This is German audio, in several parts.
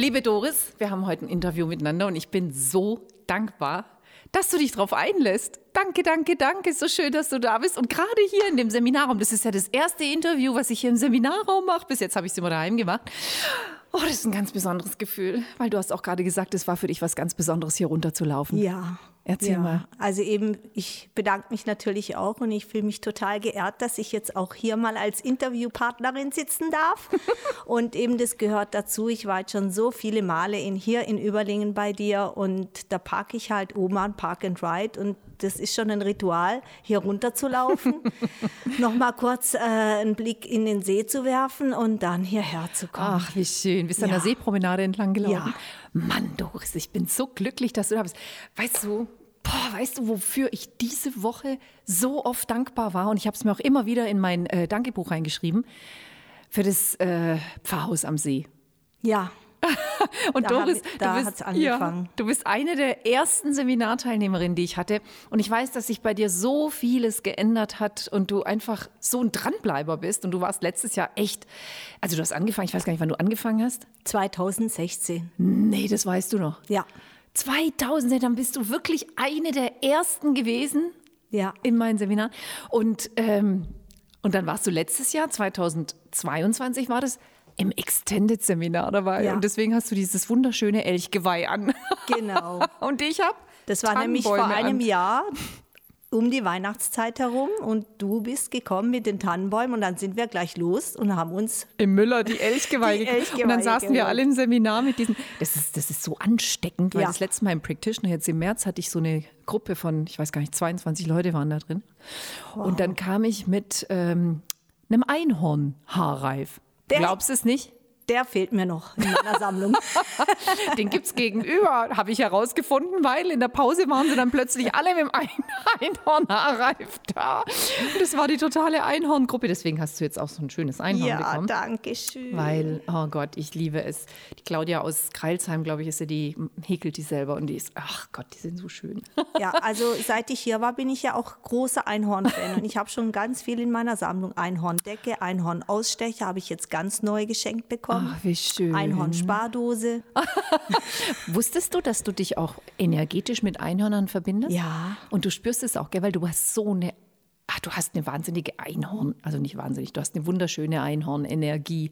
Liebe Doris, wir haben heute ein Interview miteinander und ich bin so dankbar, dass du dich darauf einlässt. Danke, danke, danke. So schön, dass du da bist. Und gerade hier in dem Seminarraum, das ist ja das erste Interview, was ich hier im Seminarraum mache. Bis jetzt habe ich es immer daheim gemacht. Oh, das ist ein ganz besonderes Gefühl, weil du hast auch gerade gesagt, es war für dich was ganz Besonderes, hier runterzulaufen. Ja. Erzähl ja. mal. Also eben, ich bedanke mich natürlich auch und ich fühle mich total geehrt, dass ich jetzt auch hier mal als Interviewpartnerin sitzen darf. und eben das gehört dazu. Ich war jetzt schon so viele Male in, hier in Überlingen bei dir und da parke ich halt oben an Park and Ride und das ist schon ein Ritual, hier runterzulaufen, nochmal kurz äh, einen Blick in den See zu werfen und dann hierher zu kommen. Ach, wie schön. Bist du an Ja. der Seepromenade entlang gelaufen? Ja. Mann, Doris, ich bin so glücklich, dass du da bist. Weißt du, boah, weißt du, wofür ich diese Woche so oft dankbar war? Und ich habe es mir auch immer wieder in mein äh, Dankebuch reingeschrieben. Für das äh, Pfarrhaus am See. Ja, Und Da Doris, ich- da du, bist, angefangen. Ja, du bist eine der ersten Seminarteilnehmerinnen, die ich hatte. Und ich weiß, dass sich bei dir so vieles geändert hat und du einfach so ein Dranbleiber bist. Und du warst letztes Jahr echt, also du hast angefangen, ich weiß gar nicht, wann du angefangen hast. 2016. Nee, das weißt du noch. Ja, 2000, dann bist du wirklich eine der ersten gewesen ja. in meinem Seminar. Und, ähm, und dann warst du letztes Jahr, 2022 war das, im Extended-Seminar dabei. Ja. Und deswegen hast du dieses wunderschöne Elchgeweih an. Genau. Und ich habe Das war nämlich vor einem an. Jahr um die Weihnachtszeit herum und du bist gekommen mit den Tannenbäumen und dann sind wir gleich los und haben uns im Müller die Elchgeweihe Die. Und dann saßen wir alle im Seminar mit diesen. Das ist, das ist so ansteckend, weil Ja. das letzte Mal im Practitioner, jetzt im März, hatte ich so eine Gruppe von, ich weiß gar nicht, 22 Leute waren da drin. Und dann kam ich mit ähm, einem Einhorn-Haarreif. Der- Glaubst du es nicht? Der fehlt mir noch in meiner Sammlung. Den gibt es gegenüber, habe ich herausgefunden, weil in der Pause waren sie dann plötzlich alle mit dem Ein Einhornhaarreif da. Und das war die totale Einhorngruppe. Deswegen hast du jetzt auch so ein schönes Einhorn ja, bekommen. danke schön. Weil, oh Gott, ich liebe es. Die Claudia aus Kreilsheim, glaube ich, ist sie, die häkelt die selber und die ist, ach Gott, die sind so schön. Ja, also seit ich hier war, bin ich ja auch großer Einhorn-Fan und ich habe schon ganz viel in meiner Sammlung. Einhorndecke, Einhornausstecher habe ich jetzt ganz neu geschenkt bekommen. Ach, wie schön. Einhornspardose. Wusstest du, dass du dich auch energetisch mit Einhörnern verbindest? Ja. Und du spürst es auch, gell? weil du hast so eine, ach, du hast eine wahnsinnige Einhorn, also nicht wahnsinnig, du hast eine wunderschöne Einhornenergie.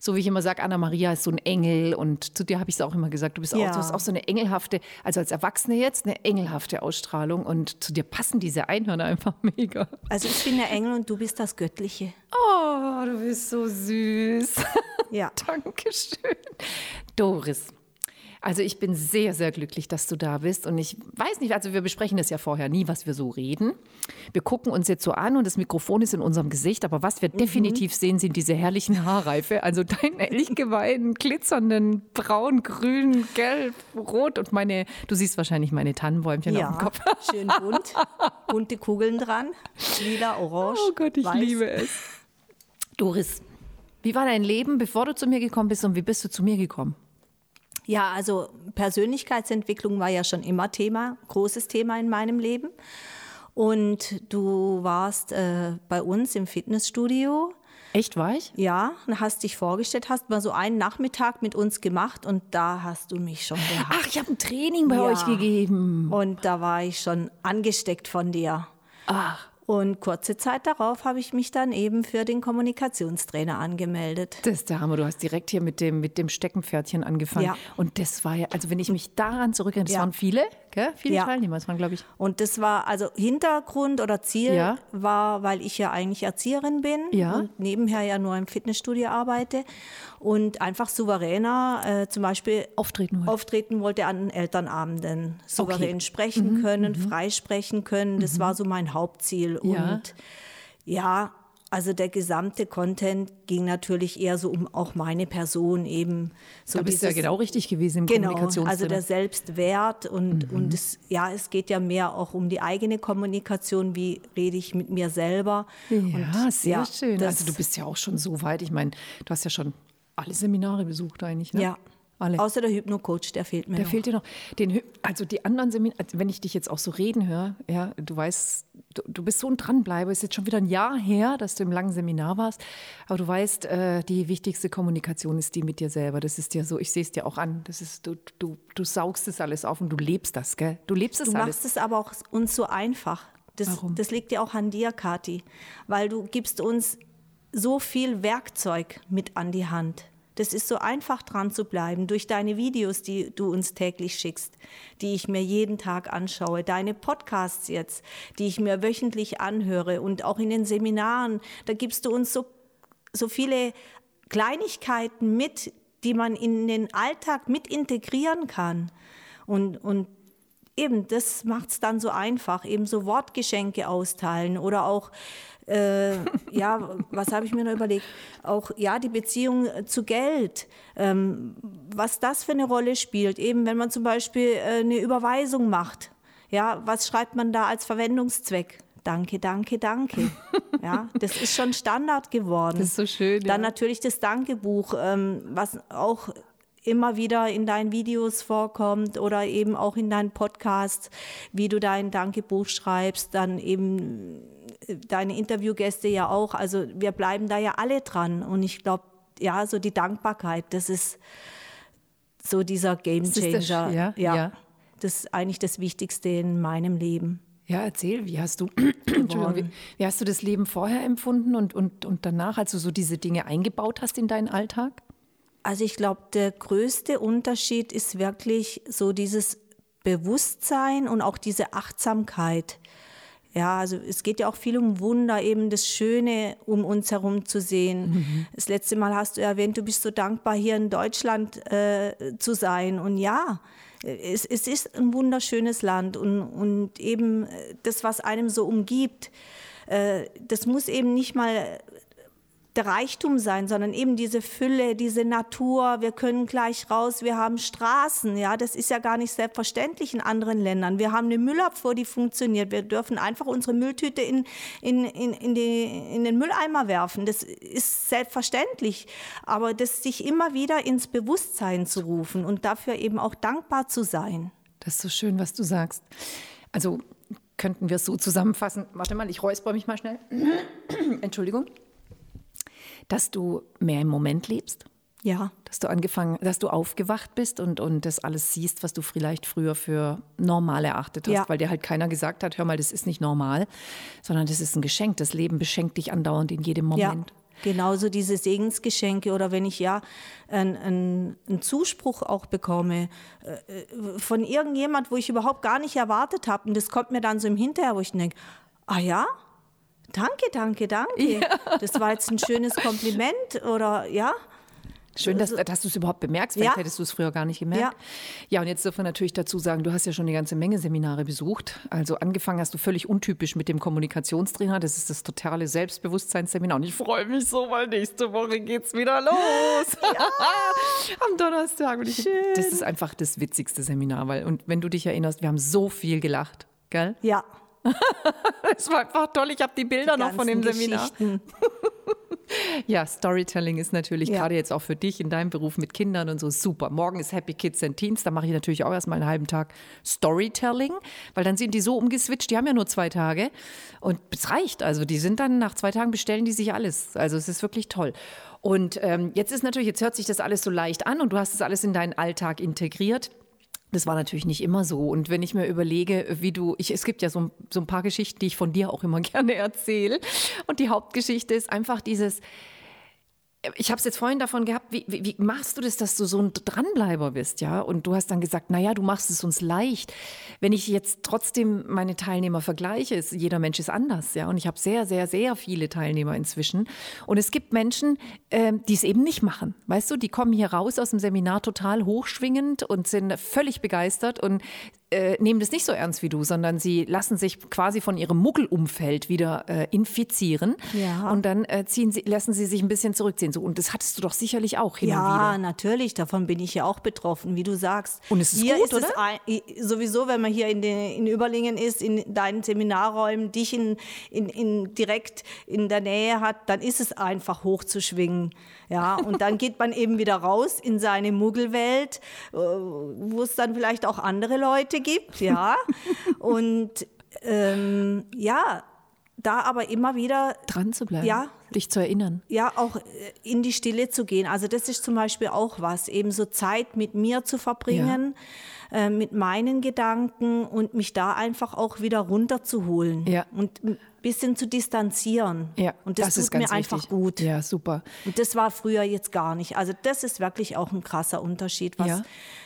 So wie ich immer sage, Anna-Maria ist so ein Engel und zu dir habe ich es auch immer gesagt, du bist auch, Ja. du hast auch so eine engelhafte, also als Erwachsene jetzt, eine engelhafte Ausstrahlung und zu dir passen diese Einhörner einfach mega. Also ich bin der Engel und du bist das Göttliche. Oh, du bist so süß. Ja. Dankeschön. Doris. Also ich bin sehr, sehr glücklich, dass du da bist. Und ich weiß nicht, also wir besprechen das ja vorher nie, was wir so reden. Wir gucken uns jetzt so an und das Mikrofon ist in unserem Gesicht. Aber was wir definitiv sehen, sind diese herrlichen Haarreife. Also dein Elchgeweih, einen glitzernden Braun, Grün, Gelb, Rot und meine, du siehst wahrscheinlich meine Tannenbäumchen auf dem Ja, Kopf. schön bunt. Bunte Kugeln dran. Lila, orange. Oh Gott, ich weiß. liebe es. Doris, wie war dein Leben, bevor du zu mir gekommen bist und wie bist du zu mir gekommen? Ja, also Persönlichkeitsentwicklung war ja schon immer Thema, großes Thema in meinem Leben. Und du warst äh, bei uns im Fitnessstudio. Echt war ich? Ja, und hast dich vorgestellt, hast mal so einen Nachmittag mit uns gemacht und da hast du mich schon gehabt. Ach, ich habe ein Training bei Ja. euch gegeben. Und da war ich schon angesteckt von dir. Ach, Und kurze Zeit darauf habe ich mich dann eben für den Kommunikationstrainer angemeldet. das ist der Hammer. Du hast direkt hier mit dem, mit dem Steckenpferdchen angefangen. Ja. Und das war ja, also wenn ich mich daran zurückerinnere, das Ja. waren viele, gell? Viele Ja. Teilnehmer. Das waren, glaube ich, Und das war, also Hintergrund oder Ziel Ja. war, weil ich ja eigentlich Erzieherin bin Ja. und nebenher ja nur im Fitnessstudio arbeite und einfach souveräner äh, zum Beispiel Auftreten wollte. auftreten wollte an Elternabenden. Souverän Okay. sprechen können, frei sprechen können. Das war so mein Hauptziel. Und ja, Also der gesamte Content ging natürlich eher so um auch meine Person eben. So da bist du ja genau richtig gewesen im genau, Kommunikationstrainer. Also der Selbstwert und, mhm. und es, ja, es geht ja mehr auch um die eigene Kommunikation, wie rede ich mit mir selber. Ja, und, sehr ja, schön. Also du bist ja auch schon so weit. Ich meine, du hast ja schon alle Seminare besucht eigentlich, ne? Ja, alle. Außer der Hypno-Coach, der fehlt mir der noch. fehlt dir noch. Den, also die anderen Seminare, also wenn ich dich jetzt auch so reden höre, ja, du weißt, du, du, bist so ein Dranbleiber, ist jetzt schon wieder ein Jahr her, dass du im langen Seminar warst, aber du weißt, äh, die wichtigste Kommunikation ist die mit dir selber. Das ist ja so, ich sehe es dir auch an, das ist, du, du, du saugst das alles auf und du lebst das, gell? Du lebst es alles. Du machst es aber auch uns so einfach. Das, Warum? das liegt ja auch an dir, Kathi, weil du gibst uns so viel Werkzeug mit an die Hand das ist so einfach dran zu bleiben durch deine Videos, die du uns täglich schickst, die ich mir jeden Tag anschaue, deine Podcasts jetzt, die ich mir wöchentlich anhöre und auch in den Seminaren, da gibst du uns so, so viele Kleinigkeiten mit, die man in den Alltag mit integrieren kann. Und, und eben, das macht es dann so einfach, eben so Wortgeschenke austeilen oder auch äh, ja, was habe ich mir noch überlegt? Auch ja, die Beziehung zu Geld, ähm, was das für eine Rolle spielt. Eben, wenn man zum Beispiel äh, eine Überweisung macht, ja, was schreibt man da als Verwendungszweck? Danke, danke, danke. Ja, das ist schon Standard geworden. Das ist so schön. Dann ja. natürlich das Dankebuch, ähm, was auch immer wieder in deinen Videos vorkommt oder eben auch in deinen Podcasts, wie du dein Dankebuch schreibst, dann eben deine Interviewgäste ja auch. Also wir bleiben da ja alle dran. Und ich glaube, ja, so die Dankbarkeit, das ist so dieser Game Changer. Das, ja, ja. ja, das ist eigentlich das Wichtigste in meinem Leben. Ja, erzähl, wie hast du, wie, wie, hast du das Leben vorher empfunden und, und, und danach, als du so diese Dinge eingebaut hast in deinen Alltag? Also ich glaube, der größte Unterschied ist wirklich so dieses Bewusstsein und auch diese Achtsamkeit. Ja, also es geht ja auch viel um Wunder, eben das Schöne um uns herum zu sehen. Mhm. Das letzte Mal hast du erwähnt, du bist so dankbar, hier in Deutschland äh, zu sein. Und ja, es, es, ist ein wunderschönes Land und, und eben das, was einem so umgibt, äh, das muss eben nicht mal der Reichtum sein, sondern eben diese Fülle, diese Natur. Wir können gleich raus, wir haben Straßen, ja, das ist ja gar nicht selbstverständlich in anderen Ländern. Wir haben eine Müllabfuhr, die funktioniert. Wir dürfen einfach unsere Mülltüte in, in, in, in, die, in den Mülleimer werfen. Das ist selbstverständlich. Aber das sich immer wieder ins Bewusstsein zu rufen und dafür eben auch dankbar zu sein. Das ist so schön, was du sagst. Also könnten wir es so zusammenfassen. Warte mal, ich räusper mich mal schnell. Entschuldigung dass du mehr im Moment lebst? Ja. Dass du angefangen, dass du aufgewacht bist und, und das alles siehst, was du vielleicht früher für normal erachtet hast, ja. weil dir halt keiner gesagt hat, hör mal, das ist nicht normal, sondern das ist ein Geschenk. Das Leben beschenkt dich andauernd in jedem Moment. Ja. Genauso diese Segensgeschenke oder wenn ich ja einen ein Zuspruch auch bekomme äh, äh, von irgendjemand, wo ich überhaupt gar nicht erwartet habe. Und das kommt mir dann so im Hinterher, wo ich denke, ah ja, Danke, danke, danke. Ja. Das war jetzt ein schönes Kompliment oder ja. Schön, dass, dass du es überhaupt bemerkst. Vielleicht ja. hättest du es früher gar nicht gemerkt. Ja. ja, und jetzt dürfen wir natürlich dazu sagen, du hast ja schon eine ganze Menge Seminare besucht. Also angefangen hast du völlig untypisch mit dem Kommunikationstrainer. Das ist das totale Selbstbewusstseinsseminar. Und ich freue mich so, weil nächste Woche geht es wieder los. Ja. Am Donnerstag. Und ich, Schön. Das ist einfach das witzigste Seminar. Weil, und wenn du dich erinnerst, wir haben so viel gelacht. Gell? Ja. Es war einfach toll. Ich habe die Bilder die noch von dem Seminar. ja, Storytelling ist natürlich ja. gerade jetzt auch für dich in deinem Beruf mit Kindern und so super. Morgen ist Happy Kids and Teens. Da mache ich natürlich auch erstmal einen halben Tag Storytelling, weil dann sind die so umgeswitcht. Die haben ja nur zwei Tage und es reicht. Also die sind dann nach zwei Tagen bestellen die sich alles. Also es ist wirklich toll. Und ähm, jetzt ist natürlich, jetzt hört sich das alles so leicht an und du hast es alles in deinen Alltag integriert. Das war natürlich nicht immer so. Und wenn ich mir überlege, wie du, ich, es gibt ja so, so ein paar Geschichten, die ich von dir auch immer gerne erzähle. Und die Hauptgeschichte ist einfach dieses, ich habe es jetzt vorhin davon gehabt, wie, wie, wie, machst du das, dass du so ein Dranbleiber bist, ja? Und du hast dann gesagt, naja, du machst es uns leicht. Wenn ich jetzt trotzdem meine Teilnehmer vergleiche, ist, jeder Mensch ist anders, ja? Und ich habe sehr, sehr, sehr viele Teilnehmer inzwischen. Und es gibt Menschen, äh, die es eben nicht machen. Weißt du, die kommen hier raus aus dem Seminar total hochschwingend und sind völlig begeistert und äh, nehmen das nicht so ernst wie du, sondern sie lassen sich quasi von ihrem Muggelumfeld wieder äh, infizieren. Ja. Und dann äh, ziehen sie, lassen sie sich ein bisschen zurückziehen. So, und das hattest du doch sicherlich auch hin und Ja, wieder. natürlich, davon bin ich ja auch betroffen, wie du sagst. Und es ist hier gut, ist oder? ein, sowieso, wenn man hier in, den, in Überlingen ist, in deinen Seminarräumen, dich in, in, in, direkt in der Nähe hat, dann ist es einfach hochzuschwingen. Ja, und dann geht man eben wieder raus in seine Muggelwelt, äh, wo es dann vielleicht auch andere Leute gibt, ja. und ähm, ja, da aber immer wieder Dran zu bleiben, Ja. dich zu erinnern. ja, auch äh, in die Stille zu gehen. Also das ist zum Beispiel auch was, eben so Zeit mit mir zu verbringen, äh, mit meinen Gedanken und mich da einfach auch wieder runterzuholen Ja. und ein bisschen zu distanzieren. Ja, und das, ist tut mir ganz einfach wichtig. gut. Ja, super. Und das war früher jetzt gar nicht. Also das ist wirklich auch ein krasser Unterschied, was Ja.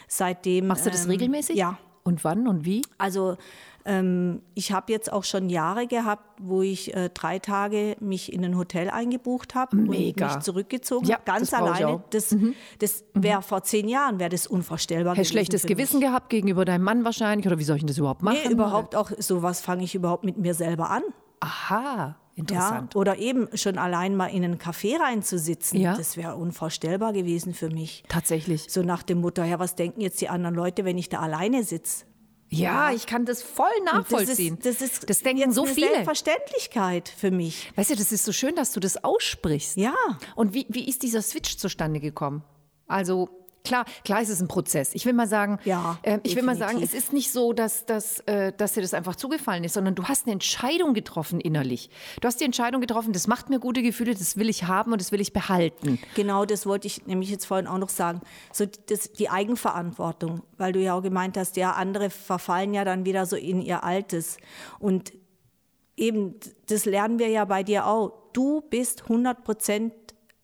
seitdem. Machst du das ähm, regelmäßig? Ja. Und wann und wie? Also ähm, ich habe jetzt auch schon Jahre gehabt, wo ich äh, drei Tage mich in ein Hotel eingebucht habe und mich zurückgezogen Ja, habe, ganz das alleine. auch. Mhm. Das, das wäre vor zehn Jahren wäre das unvorstellbar Hast gewesen schlechtes Gewissen gehabt gegenüber deinem Mann wahrscheinlich? Oder wie soll ich denn das überhaupt machen? Nee, überhaupt auch sowas fange ich überhaupt mit mir selber an. Aha, Ja, interessant. oder eben schon allein mal in einen Café reinzusitzen, Ja. das wäre unvorstellbar gewesen für mich. Tatsächlich. So nach dem Motto, ja, was denken jetzt die anderen Leute, wenn ich da alleine sitze? Ja, ich kann das voll nachvollziehen. Das ist, das ist das denken so eine viele. Selbstverständlichkeit für mich. Weißt du, das ist so schön, dass du das aussprichst. Ja. Und wie, wie ist dieser Switch zustande gekommen? Also klar, klar ist es ein Prozess. Ich will mal sagen, Ja, äh, ich will mal sagen, es definitiv. ist nicht so, dass, dass, äh, dass dir das einfach zugefallen ist, sondern du hast eine Entscheidung getroffen innerlich. Du hast die Entscheidung getroffen, das macht mir gute Gefühle, das will ich haben und das will ich behalten. Genau, das wollte ich nämlich jetzt vorhin auch noch sagen. So das, die Eigenverantwortung, weil du ja auch gemeint hast, ja, andere verfallen ja dann wieder so in ihr Altes. Und eben, das lernen wir ja bei dir auch. Du bist 100 Prozent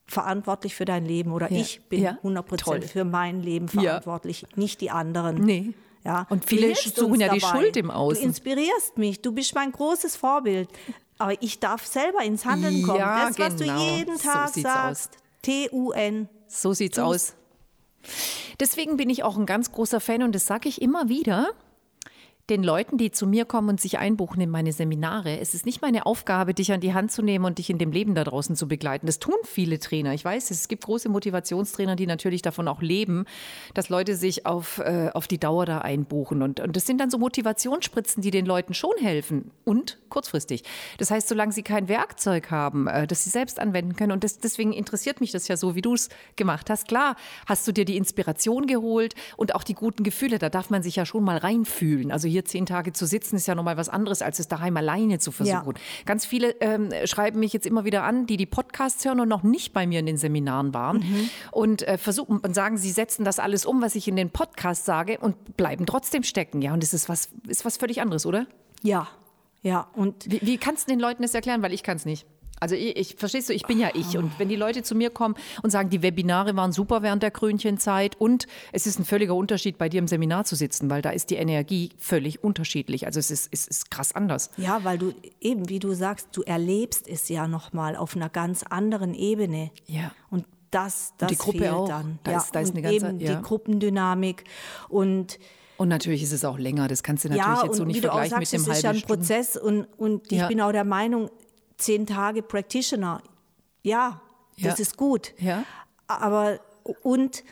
verantwortlich für dein Leben oder Ja. ich bin Ja. 100 Toll. Prozent für mein Leben Ja. verantwortlich, nicht die anderen. Nee. Ja. Und viele suchen ja die dabei. Schuld im Außen. Du inspirierst mich, du bist mein großes Vorbild. Aber ich darf selber ins Handeln kommen. Ja, das, was genau. du jeden So Tag sieht's sagst. T-U-N. So sieht's Tu's. aus. Deswegen bin ich auch ein ganz großer Fan und das sage ich immer wieder. Den Leuten, die zu mir kommen und sich einbuchen in meine Seminare, es ist nicht meine Aufgabe, dich an die Hand zu nehmen und dich in dem Leben da draußen zu begleiten. Das tun viele Trainer. Ich weiß, es gibt große Motivationstrainer, die natürlich davon auch leben, dass Leute sich auf, äh, auf die Dauer da einbuchen. Und, und das sind dann so Motivationsspritzen, die den Leuten schon helfen und kurzfristig. Das heißt, solange sie kein Werkzeug haben, äh, das sie selbst anwenden können. Und das, deswegen interessiert mich das ja so, wie du es gemacht hast. Klar, hast du dir die Inspiration geholt und auch die guten Gefühle. Da darf man sich ja schon mal reinfühlen. Also hier zehn Tage zu sitzen, ist ja nochmal was anderes, als es daheim alleine zu versuchen. Ganz viele ähm, schreiben mich jetzt immer wieder an, die die Podcasts hören und noch nicht bei mir in den Seminaren waren und äh, versuchen und sagen, sie setzen das alles um, was ich in den Podcasts sage und bleiben trotzdem stecken. Ja, und das ist was, ist was völlig anderes, oder? Ja, ja. Und Wie, wie kannst du den Leuten das erklären? Weil ich kann es nicht. Also ich, ich verstehst du, ich bin ja ich. Und wenn die Leute zu mir kommen und sagen, die Webinare waren super während der Krönchenzeit und es ist ein völliger Unterschied, bei dir im Seminar zu sitzen, weil da ist die Energie völlig unterschiedlich. Also es ist, es ist krass anders. ja, weil du eben, wie du sagst, du erlebst es ja nochmal auf einer ganz anderen Ebene. Ja. Und das, das die Gruppe fehlt auch. dann. Da ja, ist- da ist und eine ganze- eben ja. die Gruppendynamik und Und natürlich ist es auch länger. Das kannst du natürlich ja, jetzt so und nicht vergleichen sagst, mit es dem ist ja halben ein Stunde. Prozess und, und ich Ja. bin auch der Meinung, zehn Tage Practitioner, ja, das Ja. ist gut. Ja. Aber und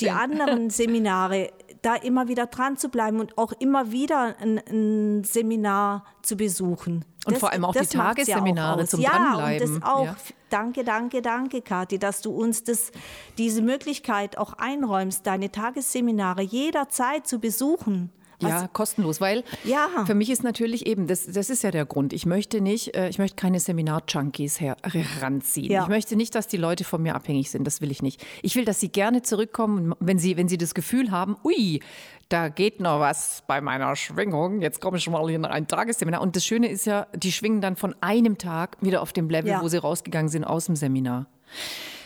die anderen Seminare, da immer wieder dran zu bleiben und auch immer wieder ein, ein Seminar zu besuchen. Und vor allem auch die ja Tagesseminare aus. zum ja, Dranbleiben. Und das auch. Ja. Danke, danke, danke, Kathi, dass du uns das, diese Möglichkeit auch einräumst, deine Tagesseminare jederzeit zu besuchen. Was- Ja, kostenlos, weil Ja. für mich ist natürlich eben, das, das ist ja der Grund. Ich möchte nicht, äh, ich möchte keine Seminar-Junkies her- heranziehen. Ja. Ich möchte nicht, dass die Leute von mir abhängig sind. Das will ich nicht. Ich will, dass sie gerne zurückkommen, wenn sie, wenn sie das Gefühl haben, ui, da geht noch was bei meiner Schwingung. Jetzt komme ich schon mal in ein Tagesseminar. Und das Schöne ist ja, die schwingen dann von einem Tag wieder auf dem Level, Ja. wo sie rausgegangen sind aus dem Seminar.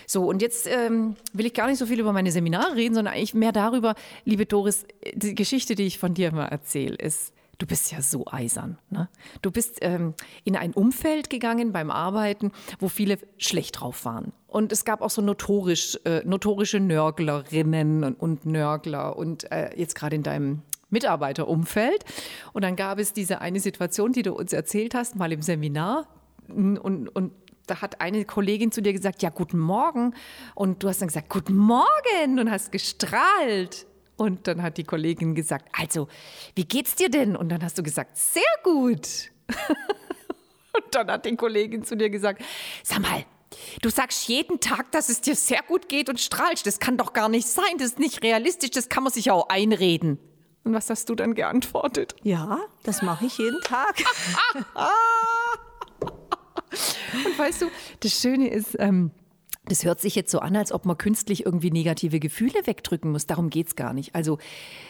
So, und jetzt ähm, will ich gar nicht so viel über meine Seminare reden, sondern eigentlich mehr darüber, liebe Doris, die Geschichte, die ich von dir mal erzähle, ist, du bist ja so eisern. Ne? Du bist ähm, in ein Umfeld gegangen beim Arbeiten, wo viele schlecht drauf waren. Und es gab auch so notorisch, äh, notorische Nörglerinnen und, und Nörgler. Und äh, jetzt gerade in deinem Mitarbeiterumfeld. Und dann gab es diese eine Situation, die du uns erzählt hast, mal im Seminar. Und, und da hat eine Kollegin zu dir gesagt, ja, guten Morgen. Und du hast dann gesagt, guten Morgen und hast gestrahlt. Und dann hat die Kollegin gesagt, also, wie geht's dir denn? Und dann hast du gesagt, sehr gut. und dann hat die Kollegin zu dir gesagt, sag mal, du sagst jeden Tag, dass es dir sehr gut geht und strahlst. Das kann doch gar nicht sein. Das ist nicht realistisch. Das kann man sich auch einreden. Und was hast du dann geantwortet? Ja, das mache ich jeden Tag. und weißt du, das Schöne ist, ähm, das hört sich jetzt so an, als ob man künstlich irgendwie negative Gefühle wegdrücken muss. Darum geht es gar nicht. Also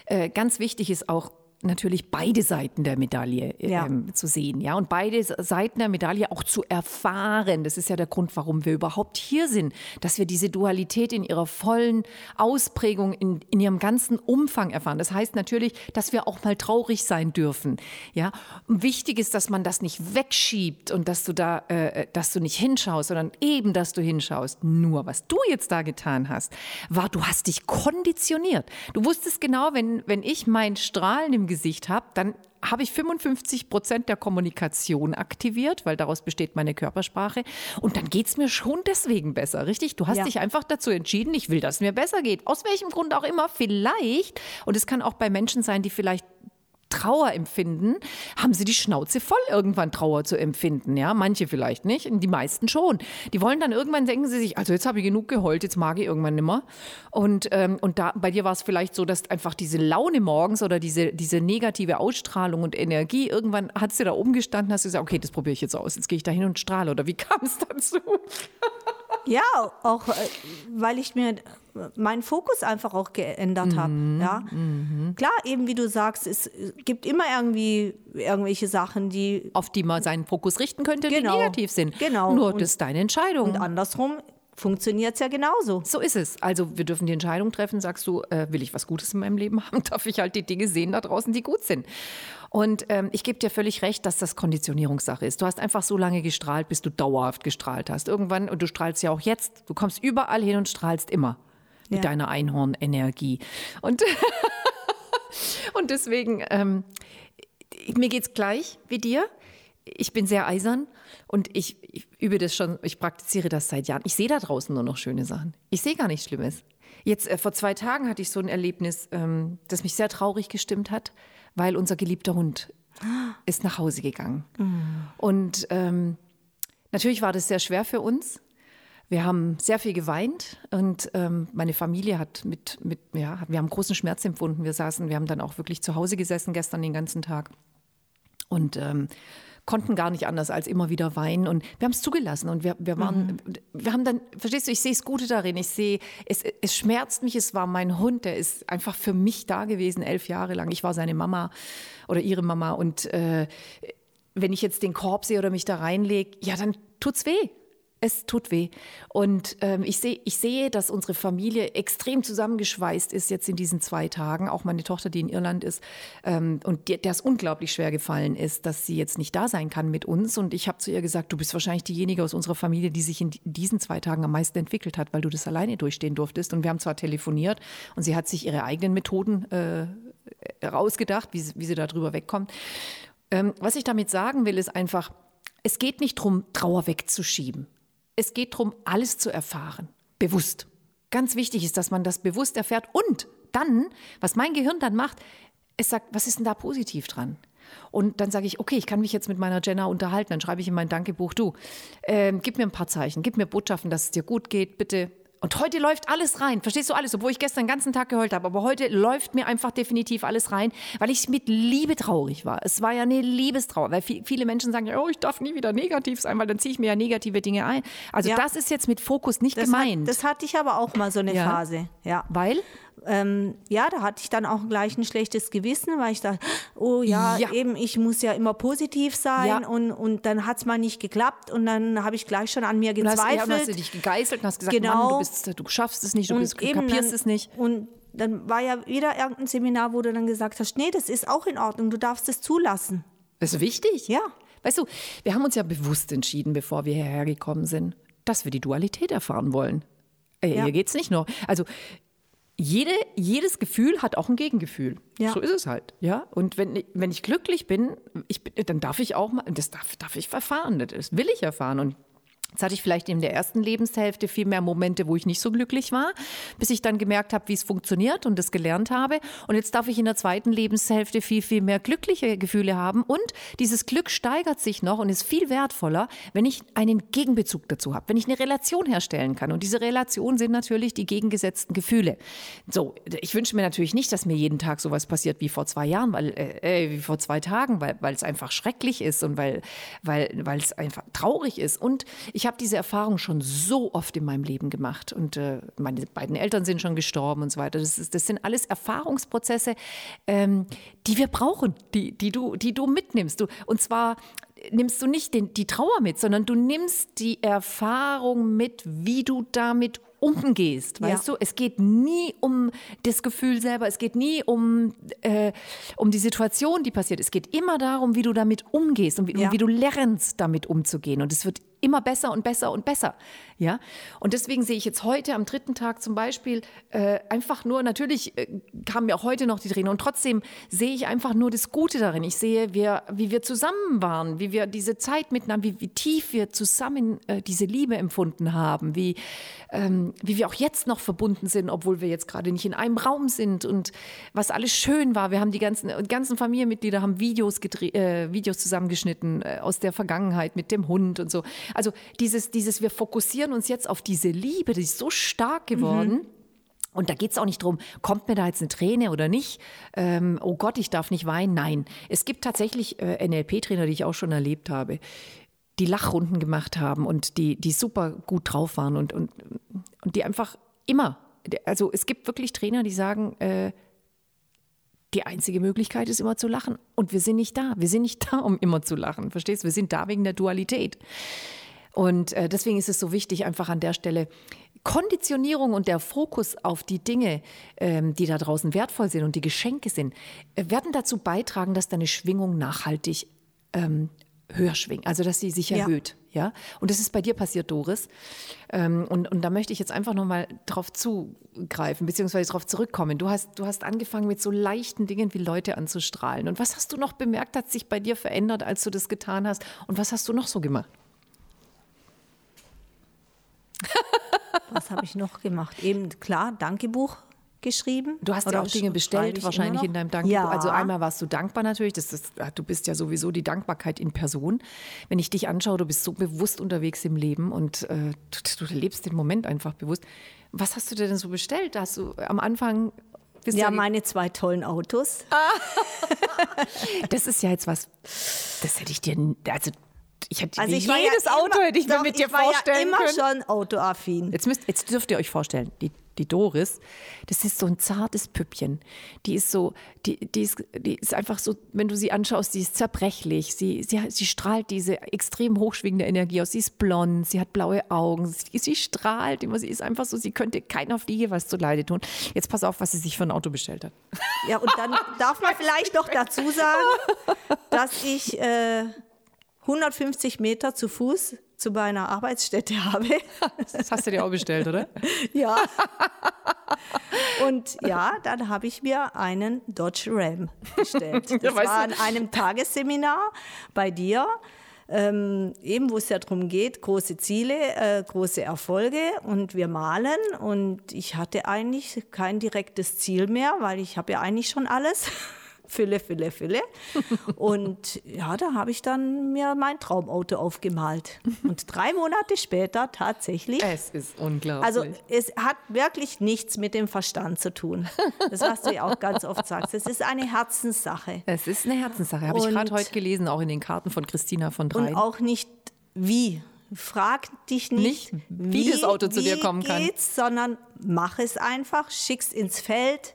äh, ganz wichtig ist auch, natürlich beide Seiten der Medaille ja. ähm, zu sehen, ja, und beide Seiten der Medaille auch zu erfahren. Das ist ja der Grund, warum wir überhaupt hier sind, dass wir diese Dualität in ihrer vollen Ausprägung, in, in ihrem ganzen Umfang erfahren. Das heißt natürlich, dass wir auch mal traurig sein dürfen, ja. Und wichtig ist, dass man das nicht wegschiebt und dass du da, äh, äh, dass du nicht hinschaust, sondern eben, dass du hinschaust. Nur, was du jetzt da getan hast, war, du hast dich konditioniert. Du wusstest genau, wenn, wenn ich mein Strahlen im Gesicht habe, dann habe ich 55 Prozent der Kommunikation aktiviert, weil daraus besteht meine Körpersprache. Und dann geht es mir schon deswegen besser, richtig? Du hast ja. dich einfach dazu entschieden, ich will, dass es mir besser geht. Aus welchem Grund auch immer, vielleicht. Und es kann auch bei Menschen sein, die vielleicht Trauer empfinden, haben sie die Schnauze voll, irgendwann Trauer zu empfinden. Ja, manche vielleicht nicht, die meisten schon. Die wollen dann irgendwann denken sie sich, also jetzt habe ich genug geheult, jetzt mag ich irgendwann nimmer. Und, ähm, und da, bei dir war es vielleicht so, dass einfach diese Laune morgens oder diese, diese negative Ausstrahlung und Energie, irgendwann hat sie da oben gestanden, hast du gesagt, okay, das probiere ich jetzt aus, jetzt gehe ich da hin und strahle. Oder wie kam es dazu? Ja, auch äh, weil ich mir meinen Fokus einfach auch geändert mhm. habe. Ja? Mhm. Klar, eben wie du sagst, es gibt immer irgendwie irgendwelche Sachen, die. Auf die man seinen Fokus richten könnte, genau. die negativ sind. Genau. Nur und, das ist deine Entscheidung. Und andersrum funktioniert es ja genauso. So ist es. Also wir dürfen die Entscheidung treffen, sagst du, äh, will ich was Gutes in meinem Leben haben, darf ich halt die Dinge sehen da draußen, die gut sind. Und ähm, ich gebe dir völlig recht, dass das Konditionierungssache ist. Du hast einfach so lange gestrahlt, bis du dauerhaft gestrahlt hast. Irgendwann, und du strahlst ja auch jetzt, du kommst überall hin und strahlst immer mit ja. deiner Einhornenergie. Und, und deswegen, ähm, mir geht es gleich wie dir. Ich bin sehr eisern und ich, ich, übe das schon, ich praktiziere das seit Jahren. Ich sehe da draußen nur noch schöne Sachen. Ich sehe gar nichts Schlimmes. Jetzt äh, vor zwei Tagen hatte ich so ein Erlebnis, ähm, das mich sehr traurig gestimmt hat, weil unser geliebter Hund ist nach Hause gegangen. Mhm. Und ähm, natürlich war das sehr schwer für uns. Wir haben sehr viel geweint und ähm, meine Familie hat mit, mit, ja, wir haben großen Schmerz empfunden. Wir saßen, wir haben dann auch wirklich zu Hause gesessen gestern den ganzen Tag und ähm, konnten gar nicht anders als immer wieder weinen. Und wir haben es zugelassen. Und wir, wir waren, mhm. wir haben dann, verstehst du, ich sehe das Gute darin, ich sehe, es, es schmerzt mich, es war mein Hund, der ist einfach für mich da gewesen, elf Jahre lang. Ich war seine Mama oder ihre Mama. Und äh, wenn ich jetzt den Korb sehe oder mich da reinlege, ja, dann tut's weh es tut weh. Und ähm, ich, seh, ich sehe, dass unsere Familie extrem zusammengeschweißt ist jetzt in diesen zwei Tagen. Auch meine Tochter, die in Irland ist ähm, und der es unglaublich schwer gefallen ist, dass sie jetzt nicht da sein kann mit uns. Und ich habe zu ihr gesagt, du bist wahrscheinlich diejenige aus unserer Familie, die sich in diesen zwei Tagen am meisten entwickelt hat, weil du das alleine durchstehen durftest. Und wir haben zwar telefoniert und sie hat sich ihre eigenen Methoden äh, rausgedacht, wie, wie sie da drüber wegkommt. Ähm, was ich damit sagen will, ist einfach, es geht nicht darum, Trauer wegzuschieben. Es geht darum, alles zu erfahren, bewusst. Ganz wichtig ist, dass man das bewusst erfährt und dann, was mein Gehirn dann macht, es sagt, was ist denn da positiv dran? Und dann sage ich, okay, ich kann mich jetzt mit meiner Jenna unterhalten. Dann schreibe ich in mein Dankebuch, du, äh, gib mir ein paar Zeichen, gib mir Botschaften, dass es dir gut geht, bitte und heute läuft alles rein. Verstehst du alles? Obwohl ich gestern den ganzen Tag geheult habe. Aber heute läuft mir einfach definitiv alles rein, weil ich mit Liebe traurig war. Es war ja eine Liebestrauer. Weil viele Menschen sagen, oh, ich darf nie wieder negativ sein, weil dann ziehe ich mir ja negative Dinge ein. Also ja. das ist jetzt mit Fokus nicht das gemeint. Hat, das hatte ich aber auch mal so eine ja. Phase. Ja. Weil? Ähm, ja, da hatte ich dann auch gleich ein schlechtes Gewissen, weil ich dachte, oh ja, ja. eben, ich muss ja immer positiv sein ja. und, und dann hat es mal nicht geklappt und dann habe ich gleich schon an mir gezweifelt. Und hast, ja, hast du dich gegeißelt und hast gesagt, genau. Mann, du, bist, du schaffst es nicht, du bist, kapierst dann, es nicht. Und dann war ja wieder irgendein Seminar, wo du dann gesagt hast, nee, das ist auch in Ordnung, du darfst es zulassen. Das ist wichtig. Ja. Weißt du, wir haben uns ja bewusst entschieden, bevor wir hierher gekommen sind, dass wir die Dualität erfahren wollen. Äh, ja. Hier geht es nicht nur. Also jede, jedes Gefühl hat auch ein Gegengefühl. Ja. So ist es halt. Ja? Und wenn, wenn ich glücklich bin, ich, dann darf ich auch mal, das darf, darf ich erfahren, das will ich erfahren. Und Jetzt hatte ich vielleicht in der ersten Lebenshälfte viel mehr Momente, wo ich nicht so glücklich war, bis ich dann gemerkt habe, wie es funktioniert und das gelernt habe. Und jetzt darf ich in der zweiten Lebenshälfte viel, viel mehr glückliche Gefühle haben. Und dieses Glück steigert sich noch und ist viel wertvoller, wenn ich einen Gegenbezug dazu habe, wenn ich eine Relation herstellen kann. Und diese Relation sind natürlich die gegengesetzten Gefühle. So, ich wünsche mir natürlich nicht, dass mir jeden Tag sowas passiert wie vor zwei Jahren, weil, äh, wie vor zwei Tagen, weil, weil es einfach schrecklich ist und weil, weil, weil es einfach traurig ist. Und ich ich habe diese Erfahrung schon so oft in meinem Leben gemacht und äh, meine beiden Eltern sind schon gestorben und so weiter. Das, ist, das sind alles Erfahrungsprozesse, ähm, die wir brauchen, die, die, du, die du mitnimmst. Du, und zwar nimmst du nicht den, die Trauer mit, sondern du nimmst die Erfahrung mit, wie du damit umgehst, weißt ja. du? Es geht nie um das Gefühl selber, es geht nie um, äh, um die Situation, die passiert. Es geht immer darum, wie du damit umgehst und wie, ja. wie du lernst, damit umzugehen. Und es wird immer besser und besser und besser. Ja? Und deswegen sehe ich jetzt heute am dritten Tag zum Beispiel äh, einfach nur, natürlich äh, kamen mir auch heute noch die Tränen und trotzdem sehe ich einfach nur das Gute darin. Ich sehe, wir, wie wir zusammen waren, wie wir diese Zeit miteinander, wie, wie tief wir zusammen äh, diese Liebe empfunden haben, wie, ähm, wie wir auch jetzt noch verbunden sind, obwohl wir jetzt gerade nicht in einem Raum sind und was alles schön war. Wir haben die ganzen, die ganzen Familienmitglieder haben Videos, äh, Videos zusammengeschnitten äh, aus der Vergangenheit mit dem Hund und so. Also dieses, dieses, wir fokussieren uns jetzt auf diese Liebe, die ist so stark geworden. Mhm. Und da geht es auch nicht darum, kommt mir da jetzt eine Träne oder nicht? Ähm, oh Gott, ich darf nicht weinen. Nein, es gibt tatsächlich äh, NLP-Trainer, die ich auch schon erlebt habe, die Lachrunden gemacht haben und die, die super gut drauf waren und, und, und die einfach immer, also es gibt wirklich Trainer, die sagen, äh, die einzige Möglichkeit ist immer zu lachen. Und wir sind nicht da. Wir sind nicht da, um immer zu lachen. Verstehst du? Wir sind da wegen der Dualität. Und äh, deswegen ist es so wichtig, einfach an der Stelle Konditionierung und der Fokus auf die Dinge, ähm, die da draußen wertvoll sind und die Geschenke sind, äh, werden dazu beitragen, dass deine Schwingung nachhaltig ähm, höher schwingt, also dass sie sich ja. erhöht. Ja? Und das ist bei dir passiert, Doris. Ähm, und, und da möchte ich jetzt einfach nochmal drauf zugreifen, beziehungsweise darauf zurückkommen. Du hast, du hast angefangen mit so leichten Dingen wie Leute anzustrahlen. Und was hast du noch bemerkt, hat sich bei dir verändert, als du das getan hast? Und was hast du noch so gemacht? Was habe ich noch gemacht? Eben, klar, Dankebuch geschrieben. Du hast ja auch Dinge bestellt, wahrscheinlich in deinem Dankebuch. Ja. Also einmal warst du dankbar natürlich. Das ist, du bist ja sowieso die Dankbarkeit in Person. Wenn ich dich anschaue, du bist so bewusst unterwegs im Leben und äh, du, du, lebst den Moment einfach bewusst. Was hast du denn so bestellt? Hast du am Anfang ja, meine zwei tollen Autos. das ist ja jetzt was, das hätte ich dir, also ich hätte also ich jedes ja Auto immer, hätte ich mir mit dir vorstellen ja immer können. schon autoaffin. Jetzt, müsst, jetzt dürft ihr euch vorstellen, die, die Doris, das ist so ein zartes Püppchen. Die ist so, die, die, ist, die ist einfach so, wenn du sie anschaust, sie ist zerbrechlich. Sie, sie, sie strahlt diese extrem hochschwingende Energie aus. Sie ist blond, sie hat blaue Augen, sie, sie strahlt immer. Sie ist einfach so, sie könnte keiner Fliege was zu Leide tun. Jetzt pass auf, was sie sich für ein Auto bestellt hat. Ja, und dann darf man vielleicht noch dazu sagen, dass ich. Äh 150 Meter zu Fuß zu meiner Arbeitsstätte habe. Das hast du dir auch bestellt, oder? ja. Und ja, dann habe ich mir einen Dodge Ram bestellt. Das ja, war an einem Tagesseminar bei dir. Ähm, eben wo es ja darum geht, große Ziele, äh, große Erfolge und wir malen und ich hatte eigentlich kein direktes Ziel mehr, weil ich habe ja eigentlich schon alles. Fülle, Fülle, Fülle. Und ja, da habe ich dann mir mein Traumauto aufgemalt. Und drei Monate später tatsächlich. Es ist unglaublich. Also es hat wirklich nichts mit dem Verstand zu tun. Das, was du ja auch ganz oft sagst. Es ist eine Herzenssache. Es ist eine Herzenssache. Habe ich gerade heute gelesen, auch in den Karten von Christina von Drei. Und auch nicht wie. Frag dich nicht, nicht wie, wie, das Auto zu dir kommen kann. Sondern mach es einfach, schick's ins Feld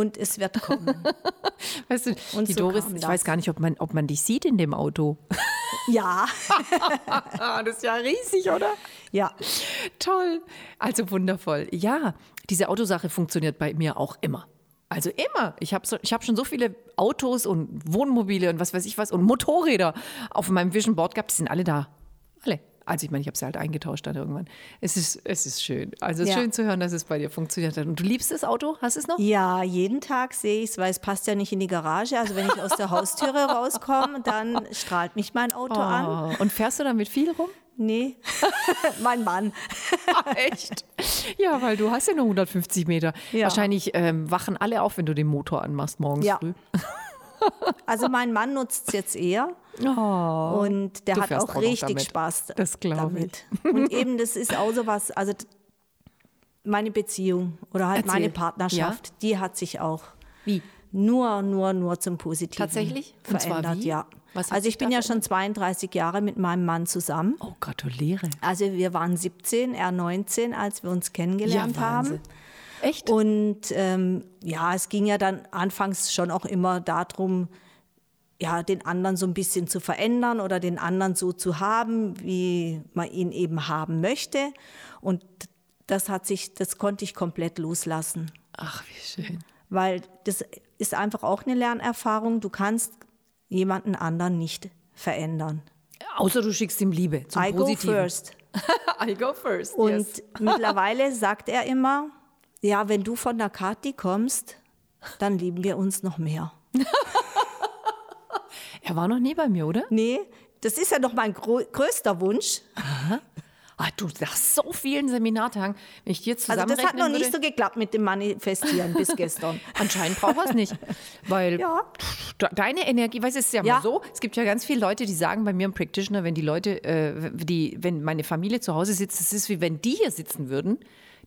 und es wird kommen. weißt du, und die so Doris, ich weiß gar nicht, ob man, ob man dich sieht in dem Auto. Ja. das ist ja riesig, oder? Ja. Toll. Also wundervoll. Ja, diese Autosache funktioniert bei mir auch immer. Also immer. Ich habe so, hab schon so viele Autos und Wohnmobile und was weiß ich was und Motorräder auf meinem Vision Board gehabt. Die sind alle da. Alle Also ich meine, ich habe sie halt eingetauscht dann irgendwann. Es ist, es ist schön. Also es ist Ja. schön zu hören, dass es bei dir funktioniert hat. Und du liebst das Auto? Hast du es noch? Ja, jeden Tag sehe ich es, weil es passt ja nicht in die Garage. Also wenn ich aus der Haustüre rauskomme, dann strahlt mich mein Auto an. Oh, und fährst du damit viel rum? Nee, mein Mann. Ah, echt? Ja, weil du hast ja nur 150 Meter. Ja. Wahrscheinlich ähm, wachen alle auf, wenn du den Motor anmachst morgens Ja. früh. Also mein Mann nutzt es jetzt eher Oh. und der hat auch auch richtig damit. Spaß Das damit. Und eben das ist auch so was, also meine Beziehung oder halt Erzähl. meine Partnerschaft, die hat sich auch Wie? nur, nur, nur zum Positiven Tatsächlich? Und verändert, ja. Also ich bin ja schon 32 Jahre mit meinem Mann zusammen. Oh, gratuliere. Also wir waren 17, er 19, als wir uns kennengelernt Wahnsinn. haben. Echt? Und ähm, ja, es ging ja dann anfangs schon auch immer darum, ja, den anderen so ein bisschen zu verändern oder den anderen so zu haben, wie man ihn eben haben möchte. Und das hat sich, das konnte ich komplett loslassen, Ach, wie schön. weil das ist einfach auch eine Lernerfahrung. Du kannst jemanden anderen nicht verändern. Außer du schickst ihm Liebe zum I go Positiven. first. I go first. Und yes. mittlerweile sagt er immer, ja, wenn du von der Kathi kommst, dann lieben wir uns noch mehr. Er war noch nie bei mir, oder? Nee, das ist ja doch mein größter Wunsch. Ah, du, nach so vielen Seminartagen, wenn ich dir Also zusammenrechnen das hat noch nicht würde, so geklappt mit dem Manifestieren bis gestern. Anscheinend braucht er es nicht. Weil Ja. de- deine Energie, weißt du, es ist ja, Ja. mal so, es gibt ja ganz viele Leute, die sagen bei mir im Practitioner, wenn die Leute, äh, die, wenn meine Familie zu Hause sitzt, es ist wie wenn die hier sitzen würden.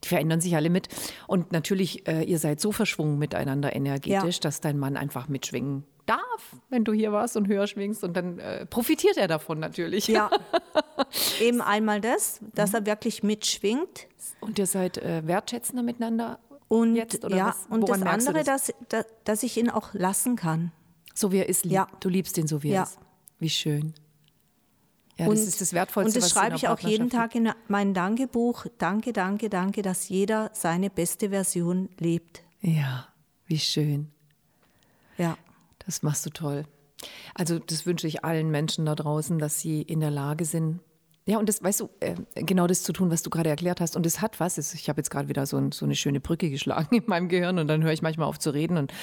Die verändern sich alle mit. Und natürlich, äh, ihr seid so verschwungen miteinander energetisch, Ja. dass dein Mann einfach mitschwingen darf, wenn du hier warst und höher schwingst. Und dann äh, profitiert er davon natürlich. Ja, eben einmal das, dass er wirklich mitschwingt. Und ihr seid äh, wertschätzender miteinander Und, jetzt? Oder ja, was? und das andere, das? Dass, dass, dass ich ihn auch lassen kann. So wie er ist, lieb. Ja. Du liebst ihn so wie er Ja. ist. Wie schön. Ja, und, das ist das Wertvollste, Und das schreibe ich auch jeden Tag in mein Dankebuch. Danke, danke, danke, dass jeder seine beste Version lebt. Ja, wie schön. Ja. Das machst du toll. Also das wünsche ich allen Menschen da draußen, dass sie in der Lage sind. Ja, und das, weißt du, äh, genau das zu tun, was du gerade erklärt hast. Und es hat was. Ich habe jetzt gerade wieder so, ein, so eine schöne Brücke geschlagen in meinem Gehirn und dann höre ich manchmal auf zu reden und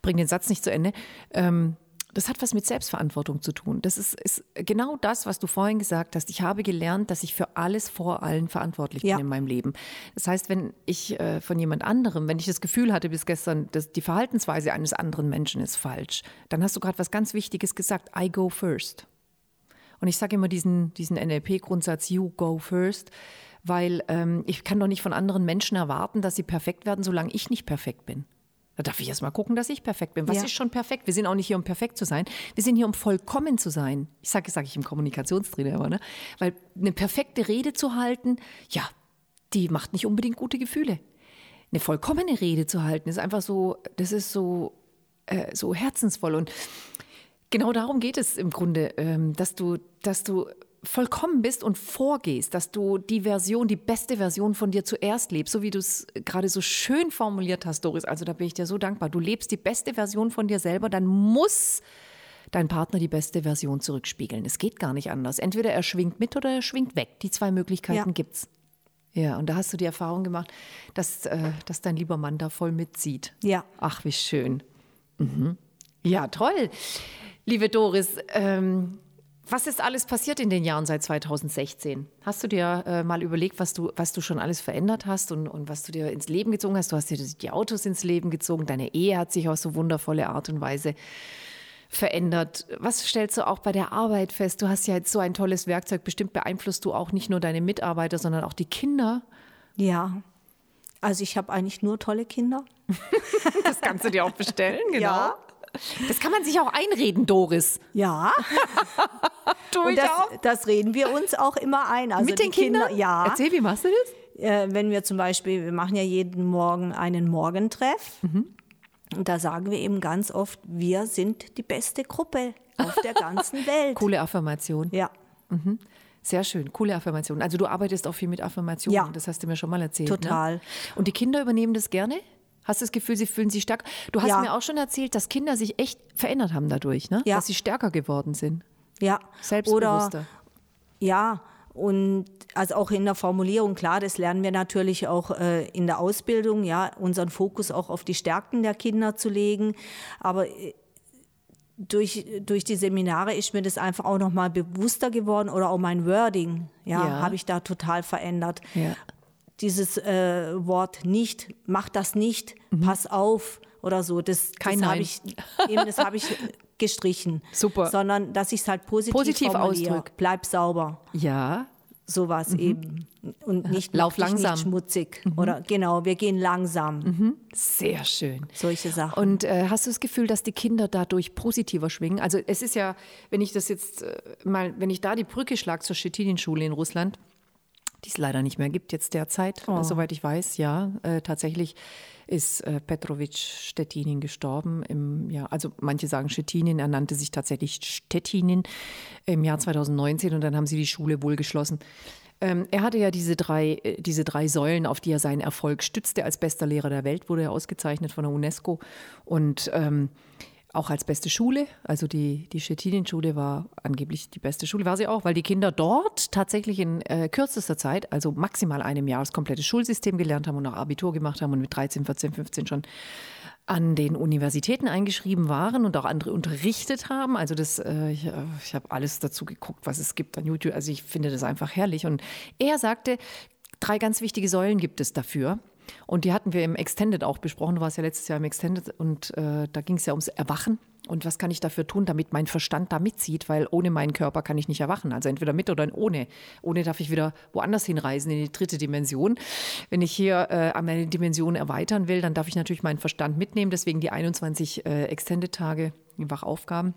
bringe den Satz nicht zu Ende. Ähm, das hat was mit Selbstverantwortung zu tun. Das ist, ist genau das, was du vorhin gesagt hast. Ich habe gelernt, dass ich für alles vor allen verantwortlich Ja. bin in meinem Leben. Das heißt, wenn ich äh, von jemand anderem, wenn ich das Gefühl hatte bis gestern, dass die Verhaltensweise eines anderen Menschen ist falsch, dann hast du gerade was ganz Wichtiges gesagt. I go first. Und ich sage immer diesen, diesen NLP-Grundsatz, you go first, weil ähm, ich kann doch nicht von anderen Menschen erwarten, dass sie perfekt werden, solange ich nicht perfekt bin. Da darf ich erst mal gucken, dass ich perfekt bin. Was Ja. ist schon perfekt? Wir sind auch nicht hier, um perfekt zu sein. Wir sind hier, um vollkommen zu sein. Ich sage, sage ich im Kommunikationstrainer immer, ne? Weil eine perfekte Rede zu halten, ja, die macht nicht unbedingt gute Gefühle. Eine vollkommene Rede zu halten, ist einfach so, das ist so, äh, so herzensvoll. Und genau darum geht es im Grunde, ähm, dass du, dass du vollkommen bist und vorgehst, dass du die Version, die beste Version von dir zuerst lebst, so wie du es gerade so schön formuliert hast, Doris. Also da bin ich dir so dankbar. Du lebst die beste Version von dir selber, dann muss dein Partner die beste Version zurückspiegeln. Es geht gar nicht anders. Entweder er schwingt mit oder er schwingt weg. Die zwei Möglichkeiten Ja. gibt's. Ja, und da hast du die Erfahrung gemacht, dass, äh, dass dein lieber Mann da voll mitzieht. Ja. Ach, wie schön. Mhm. Ja, toll. Liebe Doris, ähm, was ist alles passiert in den Jahren seit 2016? Hast du dir äh, mal überlegt, was du, was du schon alles verändert hast und, und was du dir ins Leben gezogen hast? Du hast dir die Autos ins Leben gezogen, deine Ehe hat sich auf so wundervolle Art und Weise verändert. Was stellst du auch bei der Arbeit fest? Du hast ja jetzt so ein tolles Werkzeug. Bestimmt beeinflusst du auch nicht nur deine Mitarbeiter, sondern auch die Kinder. Ja. Also ich habe eigentlich nur tolle Kinder. Das kannst du dir auch bestellen, genau. Ja. Das kann man sich auch einreden, Doris. Ja. Tu Und das, das reden wir uns auch immer ein. Also Mit den Kindern? Ja. Erzähl, wie machst du das? äh, wenn wir zum Beispiel, wir machen ja jeden Morgen einen Morgentreff. Und da sagen wir eben ganz oft, wir sind die beste Gruppe auf der ganzen Welt. Coole Affirmation. Ja, Sehr schön, coole Affirmation. Also du arbeitest auch viel mit Affirmationen, Ja. das hast du mir schon mal erzählt. Total. Ne? Und die Kinder übernehmen das gerne? Hast du das Gefühl, sie fühlen sich stark? Du hast Ja. mir auch schon erzählt, dass Kinder sich echt verändert haben dadurch, ne? Ja. dass sie stärker geworden sind. ja. Selbstbewusster. Oder, ja, Und also auch in der Formulierung, klar, das lernen wir natürlich auch äh, in der Ausbildung, ja, unseren Fokus auch auf die Stärken der Kinder zu legen. Aber äh, durch, durch die Seminare ist mir das einfach auch nochmal bewusster geworden oder auch mein Wording, ja, ja. habe ich da total verändert. Ja. Dieses äh, Wort nicht, mach das nicht, mhm. pass auf oder so, das, Kein das habe ich, hab ich gestrichen. Super. Sondern, dass ich es halt positiv, positiv ausdrücke. Bleib sauber. Ja. Sowas mhm. eben. Und nicht, Lauf langsam. nicht schmutzig. Mhm. Oder genau, wir gehen langsam. Mhm. Sehr schön. Solche Sachen. Und äh, hast du das Gefühl, dass die Kinder dadurch positiver schwingen? Also es ist ja, wenn ich das jetzt äh, mal, wenn ich da die Brücke schlage zur Stettin-Schule in Russland, die es leider nicht mehr gibt jetzt derzeit, oh. soweit ich weiß, ja, äh, tatsächlich ist äh, Petrovic Stettinin gestorben. Im Jahr, also manche sagen Stettinin, er nannte sich tatsächlich Stettinin im Jahr 2019 und dann haben sie die Schule wohl geschlossen. Ähm, er hatte ja diese drei, äh, diese drei Säulen, auf die er seinen Erfolg stützte. Als bester Lehrer der Welt wurde er ausgezeichnet von der UNESCO. Und ähm, auch als beste Schule. Also die, die Stettin-Schule war angeblich die beste Schule, war sie auch, weil die Kinder dort tatsächlich in äh, kürzester Zeit, also maximal einem Jahr, das komplette Schulsystem gelernt haben und auch Abitur gemacht haben und mit 13, 14, 15 schon an den Universitäten eingeschrieben waren und auch andere unterrichtet haben. Also das, äh, ich, äh, ich habe alles dazu geguckt, was es gibt an YouTube. Also ich finde das einfach herrlich. Und er sagte, drei ganz wichtige Säulen gibt es dafür. Und die hatten wir im Extended auch besprochen. Du warst ja letztes Jahr im Extended und äh, da ging es ja ums Erwachen. Und was kann ich dafür tun, damit mein Verstand da mitzieht? Weil ohne meinen Körper kann ich nicht erwachen. Also entweder mit oder ohne. Ohne darf ich wieder woanders hinreisen, in die dritte Dimension. Wenn ich hier äh, meine Dimension erweitern will, dann darf ich natürlich meinen Verstand mitnehmen. Deswegen die 21 äh, Extended-Tage, die Wachaufgaben.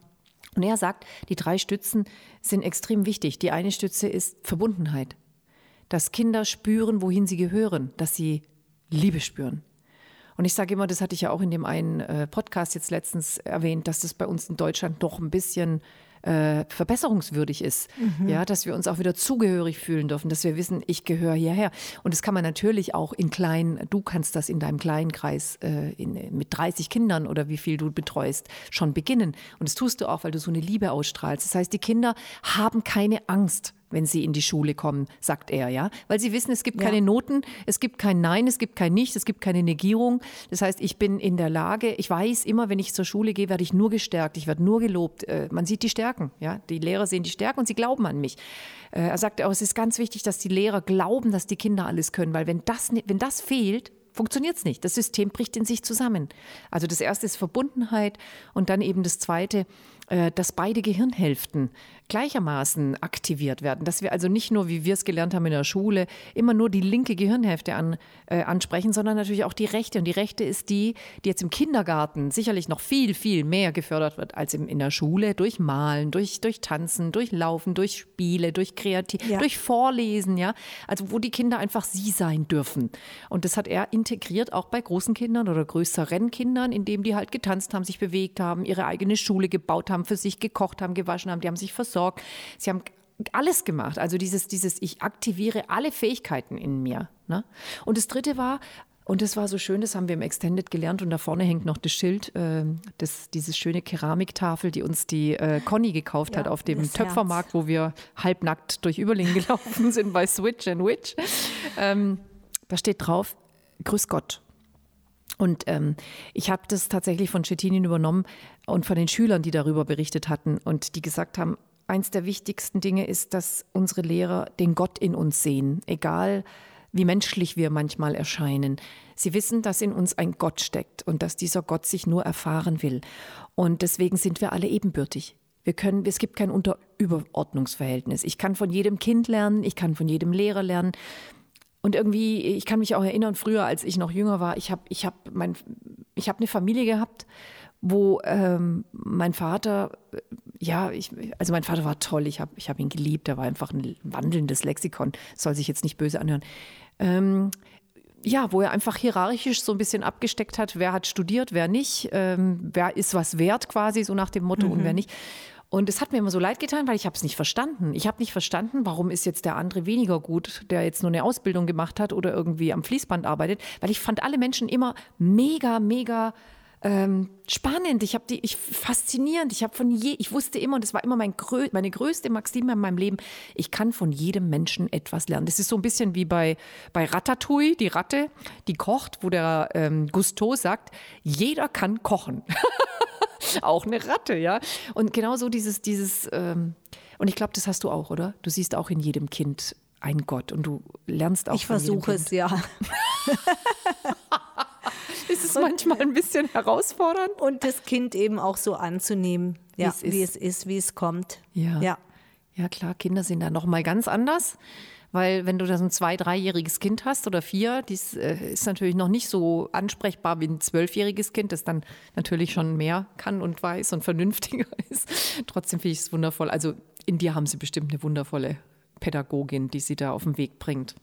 Und er sagt, die drei Stützen sind extrem wichtig. Die eine Stütze ist Verbundenheit. Dass Kinder spüren, wohin sie gehören, dass sie Liebe spüren. Und ich sage immer, das hatte ich ja auch in dem einen äh, Podcast jetzt letztens erwähnt, dass das bei uns in Deutschland doch ein bisschen äh, verbesserungswürdig ist. Mhm. Ja, dass wir uns auch wieder zugehörig fühlen dürfen, dass wir wissen, ich gehöre hierher. Und das kann man natürlich auch in kleinen, du kannst das in deinem kleinen Kreis äh, in, mit 30 Kindern oder wie viel du betreust, schon beginnen. Und das tust du auch, weil du so eine Liebe ausstrahlst. Das heißt, die Kinder haben keine Angst wenn sie in die Schule kommen, sagt er, ja. Weil sie wissen, es gibt keine Noten, es gibt kein Nein, es gibt kein Nicht, es gibt keine Negierung. Das heißt, ich bin in der Lage, ich weiß immer, wenn ich zur Schule gehe, werde ich nur gestärkt, ich werde nur gelobt. Äh, man sieht die Stärken, ja. Die Lehrer sehen die Stärken und sie glauben an mich. Äh, er sagt auch, es ist ganz wichtig, dass die Lehrer glauben, dass die Kinder alles können, weil wenn das, wenn das fehlt, funktioniert es nicht. Das System bricht in sich zusammen. Also das erste ist Verbundenheit und dann eben das zweite, äh, dass beide Gehirnhälften gleichermaßen aktiviert werden. Dass wir also nicht nur, wie wir es gelernt haben in der Schule, immer nur die linke Gehirnhälfte an, äh, ansprechen, sondern natürlich auch die rechte. Und die rechte ist die, die jetzt im Kindergarten sicherlich noch viel, viel mehr gefördert wird als im, in der Schule durch Malen, durch, durch Tanzen, durch Laufen, durch Spiele, durch Kreativ, ja. durch Vorlesen, ja. Also wo die Kinder einfach sie sein dürfen. Und das hat er integriert auch bei großen Kindern oder größeren Kindern, indem die halt getanzt haben, sich bewegt haben, ihre eigene Schule gebaut haben, für sich gekocht haben, gewaschen haben, die haben sich versorgt versorgt. Sie haben alles gemacht. Also dieses, dieses, ich aktiviere alle Fähigkeiten in mir. Ne? Und das dritte war, und das war so schön, das haben wir im Extended gelernt und da vorne hängt noch das Schild, äh, das, dieses schöne Keramiktafel, die uns die äh, Conny gekauft ja, hat auf dem Töpfermarkt, wo wir halbnackt durch Überlingen gelaufen sind bei Switch and Witch. Ähm, da steht drauf, Grüß Gott. Und ähm, ich habe das tatsächlich von Cettinin übernommen und von den Schülern, die darüber berichtet hatten und die gesagt haben, eins der wichtigsten Dinge ist, dass unsere Lehrer den Gott in uns sehen, egal wie menschlich wir manchmal erscheinen. Sie wissen, dass in uns ein Gott steckt und dass dieser Gott sich nur erfahren will. Und deswegen sind wir alle ebenbürtig. Wir können, es gibt kein Unterüberordnungsverhältnis. Ich kann von jedem Kind lernen, ich kann von jedem Lehrer lernen. Und irgendwie, ich kann mich auch erinnern, früher, als ich noch jünger war, ich habe ich hab mein, ich hab eine Familie gehabt, wo ähm, mein Vater, ja, ich, also mein Vater war toll, ich habe ich hab ihn geliebt, er war einfach ein wandelndes Lexikon, soll sich jetzt nicht böse anhören. Ähm, ja, wo er einfach hierarchisch so ein bisschen abgesteckt hat, wer hat studiert, wer nicht, ähm, wer ist was wert quasi, so nach dem Motto mhm. und wer nicht. Und es hat mir immer so leid getan, weil ich habe es nicht verstanden. Ich habe nicht verstanden, warum ist jetzt der andere weniger gut, der jetzt nur eine Ausbildung gemacht hat oder irgendwie am Fließband arbeitet, weil ich fand alle Menschen immer mega, mega ähm, spannend, ich habe die, ich faszinierend. Ich habe von je, ich wusste immer, und das war immer mein grö, meine größte Maxime in meinem Leben. Ich kann von jedem Menschen etwas lernen. Das ist so ein bisschen wie bei bei Ratatouille, die Ratte, die kocht, wo der ähm, Gusteau sagt, jeder kann kochen. auch eine Ratte, ja. Und genau so dieses, dieses, ähm, und ich glaube, das hast du auch, oder? Du siehst auch in jedem Kind einen Gott und du lernst auch. Ich versuche es, ja. ist es manchmal ein bisschen herausfordernd? Und das Kind eben auch so anzunehmen, ja, Wie es ist. wie es ist, wie es kommt. Ja. ja. Ja, klar, Kinder sind da noch mal ganz anders. Weil wenn du da so ein zwei-, dreijähriges Kind hast oder vier, dies äh, ist natürlich noch nicht so ansprechbar wie ein zwölfjähriges Kind, das dann natürlich schon mehr kann und weiß und vernünftiger ist. Trotzdem finde ich es wundervoll. Also in dir haben sie bestimmt eine wundervolle Pädagogin, die sie da auf den Weg bringt.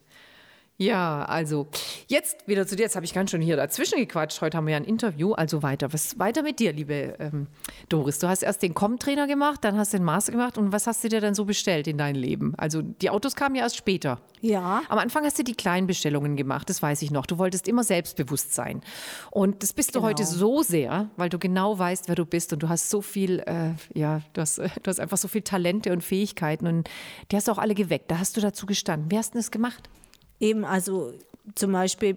Ja, also jetzt wieder zu dir. Jetzt habe ich ganz schön hier dazwischen gequatscht. Heute haben wir ja ein Interview. Also weiter. Was weiter mit dir, liebe ähm, Doris? Du hast erst den Com-Trainer gemacht, dann hast du den Master gemacht. Und was hast du dir dann so bestellt in dein Leben? Also die Autos kamen ja erst später. Ja. Am Anfang hast du die kleinen Bestellungen gemacht, das weiß ich noch. Du wolltest immer selbstbewusst sein. Und das bist du Genau. heute so sehr, weil du genau weißt, wer du bist und du hast so viel, äh, ja, du hast, äh, du hast einfach so viel Talente und Fähigkeiten und die hast du auch alle geweckt. Da hast du dazu gestanden. Wie hast du das gemacht? Eben, also zum Beispiel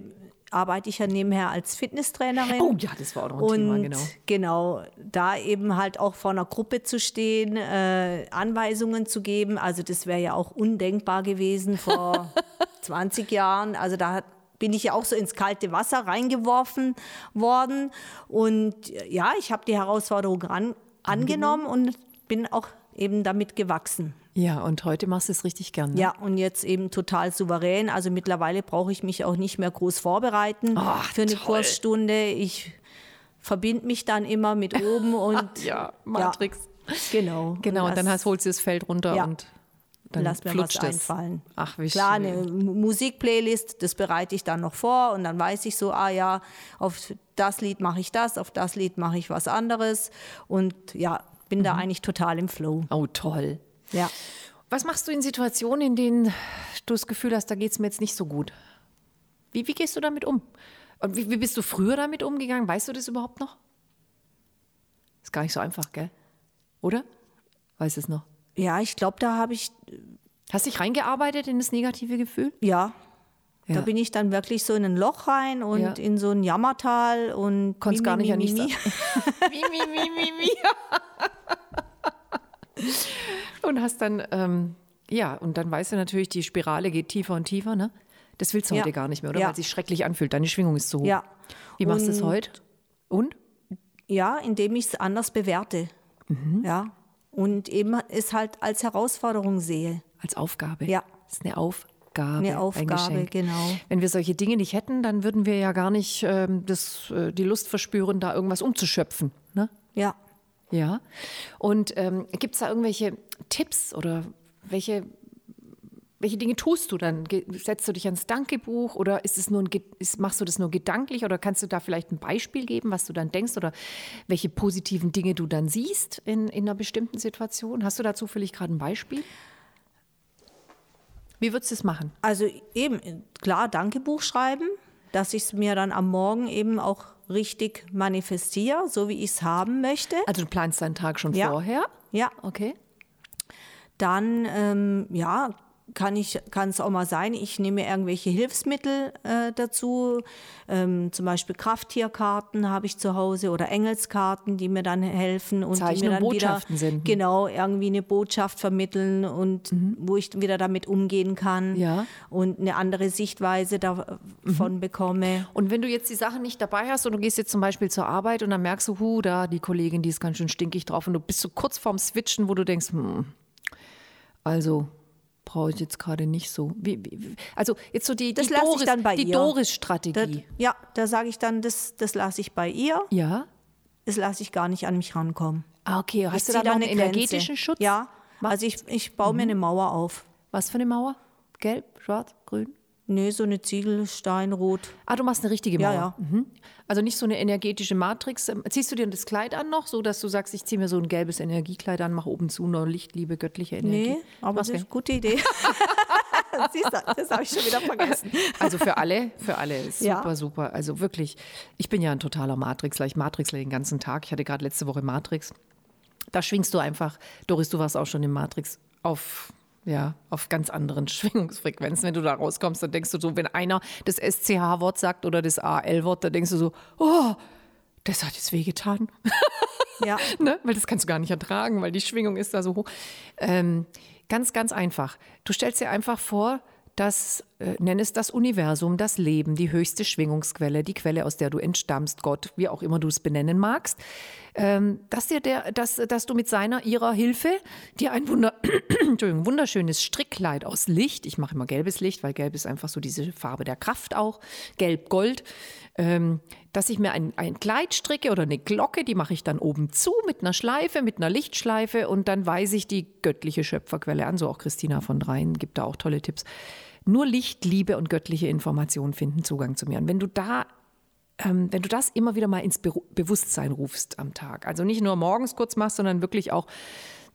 arbeite ich ja nebenher als Fitnesstrainerin. Oh ja, das war auch noch ein Und Thema, genau. genau, da eben halt auch vor einer Gruppe zu stehen, äh, Anweisungen zu geben. Also das wäre ja auch undenkbar gewesen vor 20 Jahren. Also da hat- bin ich ja auch so ins kalte Wasser reingeworfen worden. Und ja, ich habe die Herausforderung an, angenommen und bin auch eben damit gewachsen. Ja, und heute machst du es richtig gern. Ne? Ja, und jetzt eben total souverän. Also mittlerweile brauche ich mich auch nicht mehr groß vorbereiten Ach, für eine toll. Kursstunde. Ich verbinde mich dann immer mit oben und Ja, Matrix. genau. Genau, und dann das- hast, holst du das Feld runter Ja. und dann Lass mir was es. einfallen. Ach, wie Klar, schön. eine Mu- Musikplaylist, das bereite ich dann noch vor und dann weiß ich so, ah ja, auf das Lied mache ich das, auf das Lied mache ich was anderes und ja, bin Mhm. da eigentlich total im Flow. Oh, toll. Ja. Was machst du in Situationen, in denen du das Gefühl hast, da geht es mir jetzt nicht so gut? Wie, wie gehst du damit um? Und wie, wie bist du früher damit umgegangen? Weißt du das überhaupt noch? Ist gar nicht so einfach, gell? Oder? Weiß es noch. Ja, ich glaube, da habe ich, Hast dich reingearbeitet in das negative Gefühl? ja, Ja. da bin ich dann wirklich so in ein Loch rein und Ja. in so ein Jammertal und Konntest mi, gar mi, nicht an mi, nichts mi. Wie, wie, wie, wie, wie. Und hast dann, ähm, ja, und dann weißt du natürlich, die Spirale geht tiefer und tiefer, ne? Das willst du Ja. heute gar nicht mehr, oder? Ja. Weil es sich schrecklich anfühlt. Deine Schwingung ist so hoch. Ja. Wie machst du es heute? Und? Ja, indem ich es anders bewerte. Mhm. Ja. Und eben es halt als Herausforderung sehe. Als Aufgabe. Ja. Das ist eine Aufgabe. Eine ein Aufgabe, genau. Wenn wir solche Dinge nicht hätten, dann würden wir ja gar nicht ähm, das, äh, die Lust verspüren, da irgendwas umzuschöpfen. Ne? Ja. Ja. Und ähm, gibt es da irgendwelche Tipps oder welche, welche Dinge tust du dann? Setzt du dich ans Dankebuch oder ist es nur ein, ist, machst du das nur gedanklich oder kannst du da vielleicht ein Beispiel geben, was du dann denkst oder welche positiven Dinge du dann siehst in, in einer bestimmten Situation? Hast du da zufällig gerade ein Beispiel? Wie würdest du es machen? Also eben, klar, Dankebuch schreiben, dass ich es mir dann am Morgen eben auch richtig manifestiere, so wie ich es haben möchte. Also du planst deinen Tag schon Ja. vorher? Ja, Okay. dann ähm, ja, kann ich kann es auch mal sein, ich nehme irgendwelche Hilfsmittel äh, dazu, ähm, zum Beispiel Krafttierkarten habe ich zu Hause oder Engelskarten, die mir dann helfen und Zeichen die mir dann wieder Botschaften senden. genau irgendwie eine Botschaft vermitteln und wo ich wieder damit umgehen kann Mhm. Ja. und eine andere Sichtweise davon bekomme. Und wenn du jetzt die Sachen nicht dabei hast und du gehst jetzt zum Beispiel zur Arbeit und dann merkst du, hu, da die Kollegin, die ist ganz schön stinkig drauf und du bist so kurz vorm Switchen, wo du denkst, hm, also brauche ich jetzt gerade nicht so. Wie, wie, also jetzt so die, Das die lasse ich Doris, dann bei die ihr. Doris-Strategie. Ja, da sage ich dann, das, das lasse ich bei ihr, ja. das lasse ich gar nicht an mich rankommen. Ah, okay. Hast Ich du da noch einen Grenze. energetischen Schutz? Ja, also ich, ich baue Mhm. mir eine Mauer auf. Was für eine Mauer? Gelb, schwarz, grün? Nee, so eine Ziegelsteinrot. Ah, du machst eine richtige Mauer. Ja, ja. Mhm. Also nicht so eine energetische Matrix. Ähm, Ziehst du dir das Kleid an noch, so dass du sagst, ich ziehe mir so ein gelbes Energiekleid an, mache oben zu noch Licht, Liebe, göttliche Energie? Nee, aber Was das ist eine gute Idee. Siehst du, das habe ich schon wieder vergessen. Also für alle, für alle ist Ja. super, super. Also wirklich, ich bin ja ein totaler Matrixler. Ich Matrixler den ganzen Tag. Ich hatte gerade letzte Woche Matrix. Da schwingst du einfach, Doris, du warst auch schon im Matrix, auf, ja, auf ganz anderen Schwingungsfrequenzen. Wenn du da rauskommst, dann denkst du so, wenn einer das SCH-Wort sagt oder das AL-Wort, dann denkst du so, oh, das hat jetzt wehgetan. Ja. ne? Weil das kannst du gar nicht ertragen, weil die Schwingung ist da so hoch. Ähm, ganz, ganz einfach. Du stellst dir einfach vor, dass, äh, nenn es das Universum, das Leben, die höchste Schwingungsquelle, die Quelle, aus der du entstammst, Gott, wie auch immer du es benennen magst, ähm, dass, dir der, dass, dass du mit seiner, ihrer Hilfe dir ein Wunder, wunderschönes Strickkleid aus Licht, ich mache immer gelbes Licht, weil gelb ist einfach so diese Farbe der Kraft auch, gelb-gold, ähm, dass ich mir ein, ein Kleid stricke oder eine Glocke, die mache ich dann oben zu mit einer Schleife, mit einer Lichtschleife und dann weise ich die göttliche Schöpferquelle an. So auch Christina von Dreien gibt da auch tolle Tipps. Nur Licht, Liebe und göttliche Informationen finden Zugang zu mir. Und wenn du da ähm, wenn du das immer wieder mal ins Be Bewusstsein rufst am Tag, also nicht nur morgens kurz machst, sondern wirklich auch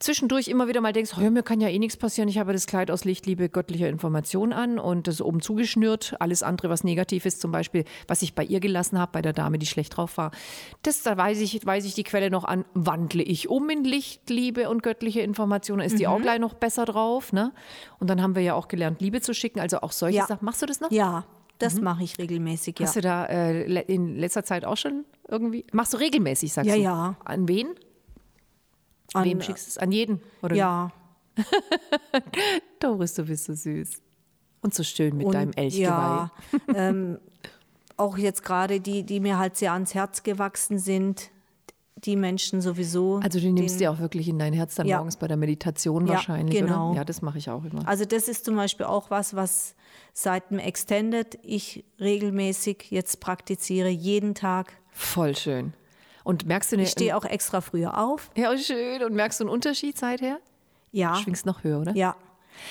zwischendurch immer wieder mal denkst, oh, mir kann ja eh nichts passieren, ich habe das Kleid aus Licht, Liebe, göttlicher Information an und das oben zugeschnürt, alles andere, was negativ ist, zum Beispiel, was ich bei ihr gelassen habe, bei der Dame, die schlecht drauf war, das, da weise ich, weise ich die Quelle noch an, wandle ich um in Licht, Liebe und göttliche Information, ist die auch gleich noch besser drauf, ne? Und dann haben wir ja auch gelernt, Liebe zu schicken, also auch solche Ja. Sachen. Machst du das noch? Ja, das mache ich regelmäßig, ja. Hast du da äh, in letzter Zeit auch schon irgendwie? Machst du regelmäßig, sagst Ja, du? ja. An wen? An- Wem schickst du es? An jeden? Oder Ja. Doris, du bist so süß. Und so schön mit Und deinem Elchgeweih. Ja, ähm, auch jetzt gerade die, die mir halt sehr ans Herz gewachsen sind, die Menschen sowieso. Also du nimmst den- die auch wirklich in dein Herz dann Ja. morgens bei der Meditation Ja, wahrscheinlich, genau. oder? Ja, das mache ich auch immer. Also das ist zum Beispiel auch was, was seit dem Extended ich regelmäßig jetzt praktiziere, jeden Tag. Voll schön. Und merkst du eine, Ich stehe auch extra früher auf. ja, schön. Und merkst du einen Unterschied seither? Ja. Du schwingst noch höher, oder? Ja,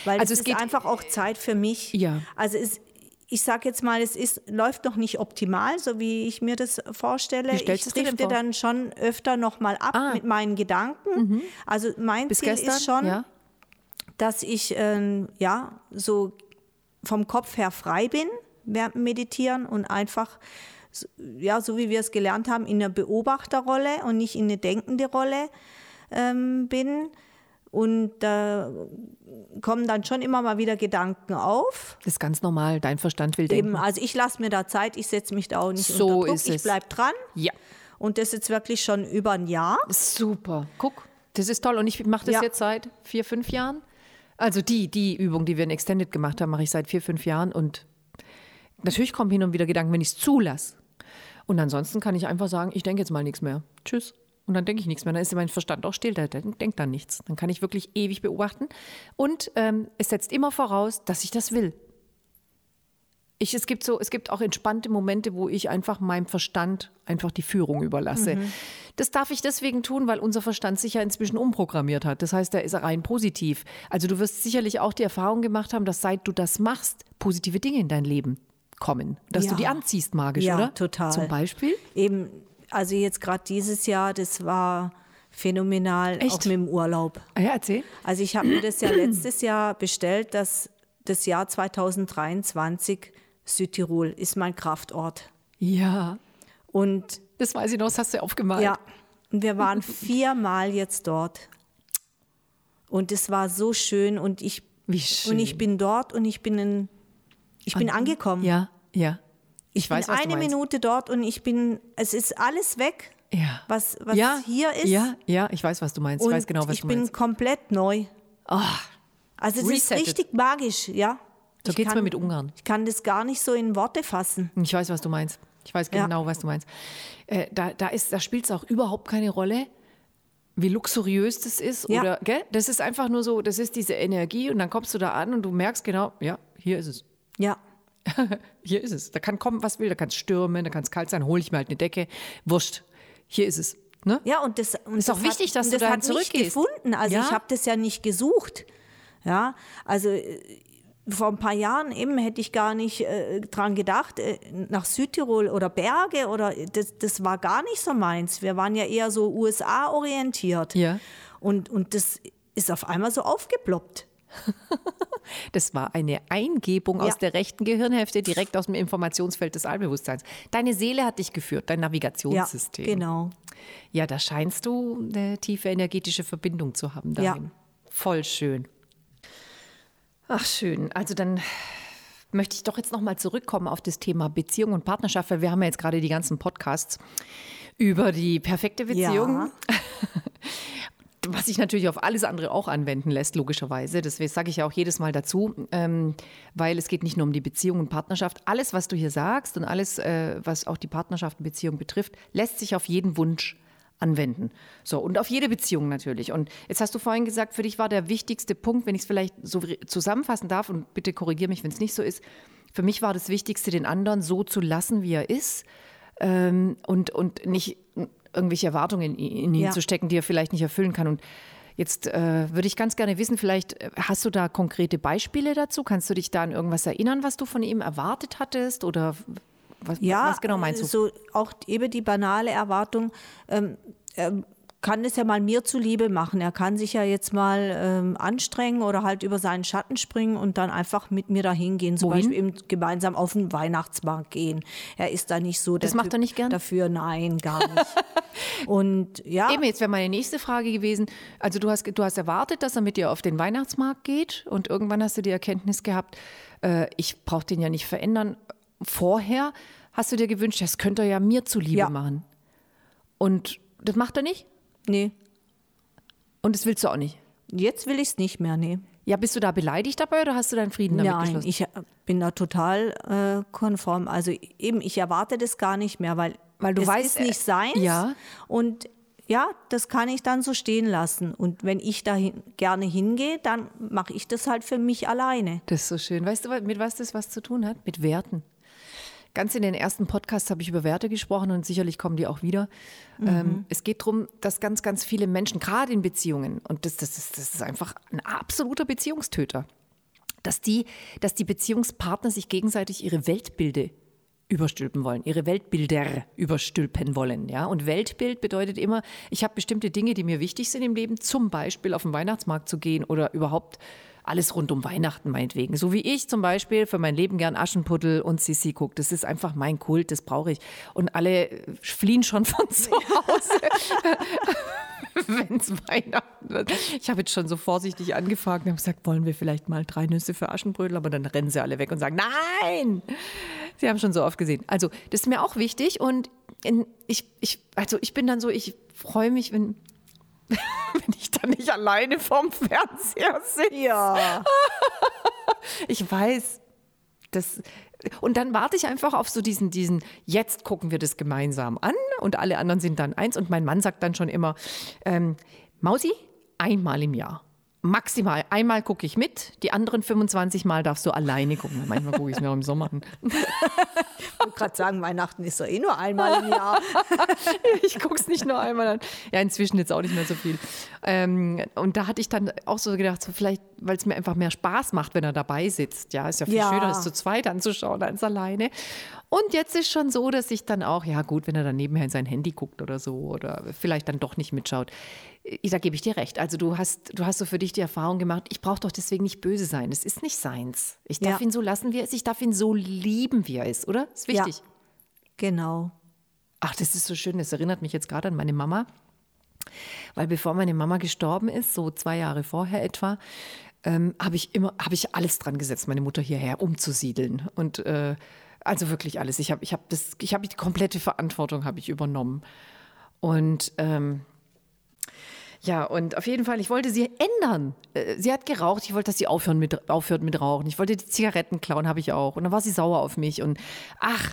weil Also es, es ist geht- einfach auch Zeit für mich. Ja. Also es, ich sage jetzt mal, es ist, läuft noch nicht optimal, so wie ich mir das vorstelle. Ich drifte vor? dann schon öfter noch mal ab Ah. mit meinen Gedanken. Also mein Bis Ziel gestern? ist schon, ja? dass ich ähm, ja so vom Kopf her frei bin während Meditieren und einfach ja so wie wir es gelernt haben in einer Beobachterrolle und nicht in eine denkende Rolle ähm, bin und da kommen dann schon immer mal wieder Gedanken auf. Das ist ganz normal. Dein Verstand will denken. Eben, also ich lasse mir da Zeit, ich setze mich da auch nicht So unter Druck, ist ich bleibe dran Ja. und das jetzt wirklich schon über ein Jahr. Super. Guck, das ist toll. Und ich mache das Ja. jetzt seit vier, fünf Jahren. Also die, die Übung, die wir in Extended gemacht haben, mache ich seit vier, fünf Jahren. Und natürlich kommen hin und wieder Gedanken, wenn ich es zulasse. Und ansonsten kann ich einfach sagen, ich denke jetzt mal nichts mehr. Tschüss. Und dann denke ich nichts mehr. Dann ist mein Verstand auch still, der denkt dann nichts. Dann kann ich wirklich ewig beobachten. Und ähm, es setzt immer voraus, dass ich das will. Ich, es, gibt so, es gibt auch entspannte Momente, wo ich einfach meinem Verstand einfach die Führung überlasse. Das darf ich deswegen tun, weil unser Verstand sich ja inzwischen umprogrammiert hat. Das heißt, er ist rein positiv. Also du wirst sicherlich auch die Erfahrung gemacht haben, dass seit du das machst, positive Dinge in dein Leben kommen. Dass du Ja. die anziehst magisch, Ja, oder? total. Zum Beispiel? Eben, also jetzt gerade dieses Jahr, das war phänomenal, Echt? auch mit dem Urlaub. Ah ja, erzähl. Also ich habe mir das ja letztes Jahr bestellt, dass das Jahr 2023 Südtirol ist mein Kraftort. Ja, Und das weiß ich noch, das hast du aufgemalt. ja, und wir waren viermal jetzt dort. Und es war so schön und ich, und ich bin dort und ich bin, in, ich bin angekommen. Ja, ja. Ich, weiß, bin eine. Minute dort und ich bin, es ist alles weg, Ja. was, was ja, hier ist. Ja, ja, ich weiß, was du meinst. Ich und weiß genau, was ich du bin meinst. komplett neu. Ah, Also es Resettet. ist richtig magisch, ja. So Ich geht's mir mit Ungarn. Ich kann das gar nicht so in Worte fassen. Ich weiß, was du meinst. Ich weiß Ja. genau, was du meinst. Äh, da da, ist- da spielt es auch überhaupt keine Rolle, wie luxuriös das ist. Ja. Oder, gell? Das ist einfach nur so, das ist diese Energie und dann kommst du da an und du merkst genau, ja, hier ist es. Ja. Hier ist es. Da kann kommen, was will, da kann es stürmen, da kann es kalt sein, hole ich mir halt eine Decke. Wurscht. Hier ist es. Ne? Ja, und das und Ist das auch wichtig, hat, dass du das mich zurückgehst. gefunden. Also Ja. ich habe das ja nicht gesucht. Ja, also äh, vor ein paar Jahren eben hätte ich gar nicht äh, dran gedacht, äh, nach Südtirol oder Berge oder das, das war gar nicht so meins. Wir waren ja eher so USA orientiert. Ja. Und, und das ist auf einmal so aufgeploppt. Das war eine Eingebung Ja. aus der rechten Gehirnhälfte direkt aus dem Informationsfeld des Allbewusstseins. Deine Seele hat dich geführt, dein Ja, Navigationssystem. genau. Ja, da scheinst du eine tiefe energetische Verbindung zu haben Ja. dahin. Voll schön. Ach, schön. Also dann möchte ich doch jetzt nochmal zurückkommen auf das Thema Beziehung und Partnerschaft, weil wir haben ja jetzt gerade die ganzen Podcasts über die perfekte Beziehung. Ja. Was sich natürlich auf alles andere auch anwenden lässt, logischerweise. Das sage ich ja auch jedes Mal dazu, ähm, weil es geht nicht nur um die Beziehung und Partnerschaft. Alles, was du hier sagst und alles, äh, was auch die Partnerschaft und Beziehung betrifft, lässt sich auf jeden Wunsch anwenden. So, und auf jede Beziehung natürlich. Und jetzt hast du vorhin gesagt, für dich war der wichtigste Punkt, wenn ich es vielleicht so zusammenfassen darf, und bitte korrigiere mich, wenn es nicht so ist, für mich war das Wichtigste, den anderen so zu lassen, wie er ist ähm, und, und nicht irgendwelche Erwartungen in, ihn Ja. zu stecken, die er vielleicht nicht erfüllen kann. Und jetzt äh, würde ich ganz gerne wissen, vielleicht äh, hast du da konkrete Beispiele dazu? Kannst du dich da an irgendwas erinnern, was du von ihm erwartet hattest? Oder was, Ja, was genau meinst du? so auch eben die banale Erwartung, ähm, er kann es ja mal mir zuliebe machen. Er kann sich ja jetzt mal ähm, anstrengen oder halt über seinen Schatten springen und dann einfach mit mir dahin gehen. Zum Wohin? Beispiel eben gemeinsam auf den Weihnachtsmarkt gehen. Er ist da nicht so der Das macht typ er nicht gern? Dafür, nein, gar nicht. und ja, Eben, jetzt wäre meine nächste Frage gewesen. Also du hast, du hast erwartet, dass er mit dir auf den Weihnachtsmarkt geht und irgendwann hast du die Erkenntnis gehabt, äh, ich brauche den ja nicht verändern. Vorher hast du dir gewünscht, das könnte er ja mir zuliebe Ja. machen. Und das macht er nicht? Nee, Und das willst du auch nicht? jetzt will ich es nicht mehr, nee. Ja, bist du da beleidigt dabei oder hast du deinen Frieden damit Nein, geschlossen? ich äh, bin da total äh, konform. Also eben, ich erwarte das gar nicht mehr, weil, Weil du es weißt, ist äh, nicht seins. ja. Und ja, das kann ich dann so stehen lassen. Und wenn ich da gerne hingehe, dann mache ich das halt für mich alleine. Das ist so schön. Weißt du, mit was das was zu tun hat? Mit Werten. Ganz in den ersten Podcasts habe ich über Werte gesprochen und sicherlich kommen die auch wieder. Ähm, es geht darum, dass ganz, ganz viele Menschen, gerade in Beziehungen, und das, das, ist, das ist einfach ein absoluter Beziehungstöter, dass die, dass die Beziehungspartner sich gegenseitig ihre Weltbilder überstülpen wollen, ihre Weltbilder überstülpen wollen. Ja? Und Weltbild bedeutet immer, ich habe bestimmte Dinge, die mir wichtig sind im Leben, zum Beispiel auf den Weihnachtsmarkt zu gehen oder überhaupt alles rund um Weihnachten meinetwegen. So wie ich zum Beispiel für mein Leben gern Aschenputtel und Sissi gucke. Das ist einfach mein Kult, das brauche ich. Und alle fliehen schon von zu Hause. wenn es Weihnachten wird. Ich habe jetzt schon so vorsichtig angefragt und habe gesagt, wollen wir vielleicht mal drei Nüsse für Aschenbrödel? Aber dann rennen sie alle weg und sagen, nein! Sie haben schon so oft gesehen. Also, das ist mir auch wichtig und in, ich, ich, also ich bin dann so, ich freue mich, wenn, wenn ich dann nicht alleine vorm Fernseher sitze. Ja. Ich weiß, das. Und dann warte ich einfach auf so diesen, diesen, jetzt gucken wir das gemeinsam an und alle anderen sind dann eins. Und mein Mann sagt dann schon immer, ähm, Mausi, einmal im Jahr. Maximal einmal gucke ich mit, die anderen 25 Mal darfst du alleine gucken. Manchmal gucke ich es mir auch im Sommer an. Ich wollte gerade sagen, Weihnachten ist doch eh nur einmal im Jahr. Ich gucke es nicht nur einmal an. Ja, inzwischen jetzt auch nicht mehr so viel. Ähm, und da hatte ich dann auch so gedacht, so vielleicht, weil es mir einfach mehr Spaß macht, wenn er dabei sitzt. Ja, ist ja viel Ja. schöner, es zu zweit anzuschauen als alleine. Und jetzt ist schon so, dass ich dann auch, ja gut, wenn er dann nebenher in sein Handy guckt oder so oder vielleicht dann doch nicht mitschaut. Da gebe ich dir recht. Also du hast, du hast so für dich die Erfahrung gemacht, ich brauche doch deswegen nicht böse sein. Es ist nicht seins. Ich darf Ja. ihn so lassen, wie er ist. Ich darf ihn so lieben, wie er ist, oder? Ist Ja. wichtig. Genau. Ach, das ist so schön. Das erinnert mich jetzt gerade an meine Mama. Weil bevor meine Mama gestorben ist, so zwei Jahre vorher etwa, ähm, habe ich immer, habe ich alles dran gesetzt, meine Mutter hierher umzusiedeln. Und äh, also wirklich alles. Ich habe, ich habe das, ich habe die komplette Verantwortung habe ich übernommen. Und ähm, ja, und auf jeden Fall, ich wollte sie ändern. Äh, Sie hat geraucht, ich wollte, dass sie aufhören mit, aufhört mit Rauchen. Ich wollte die Zigaretten klauen, habe ich auch. Und dann war sie sauer auf mich. Und ach,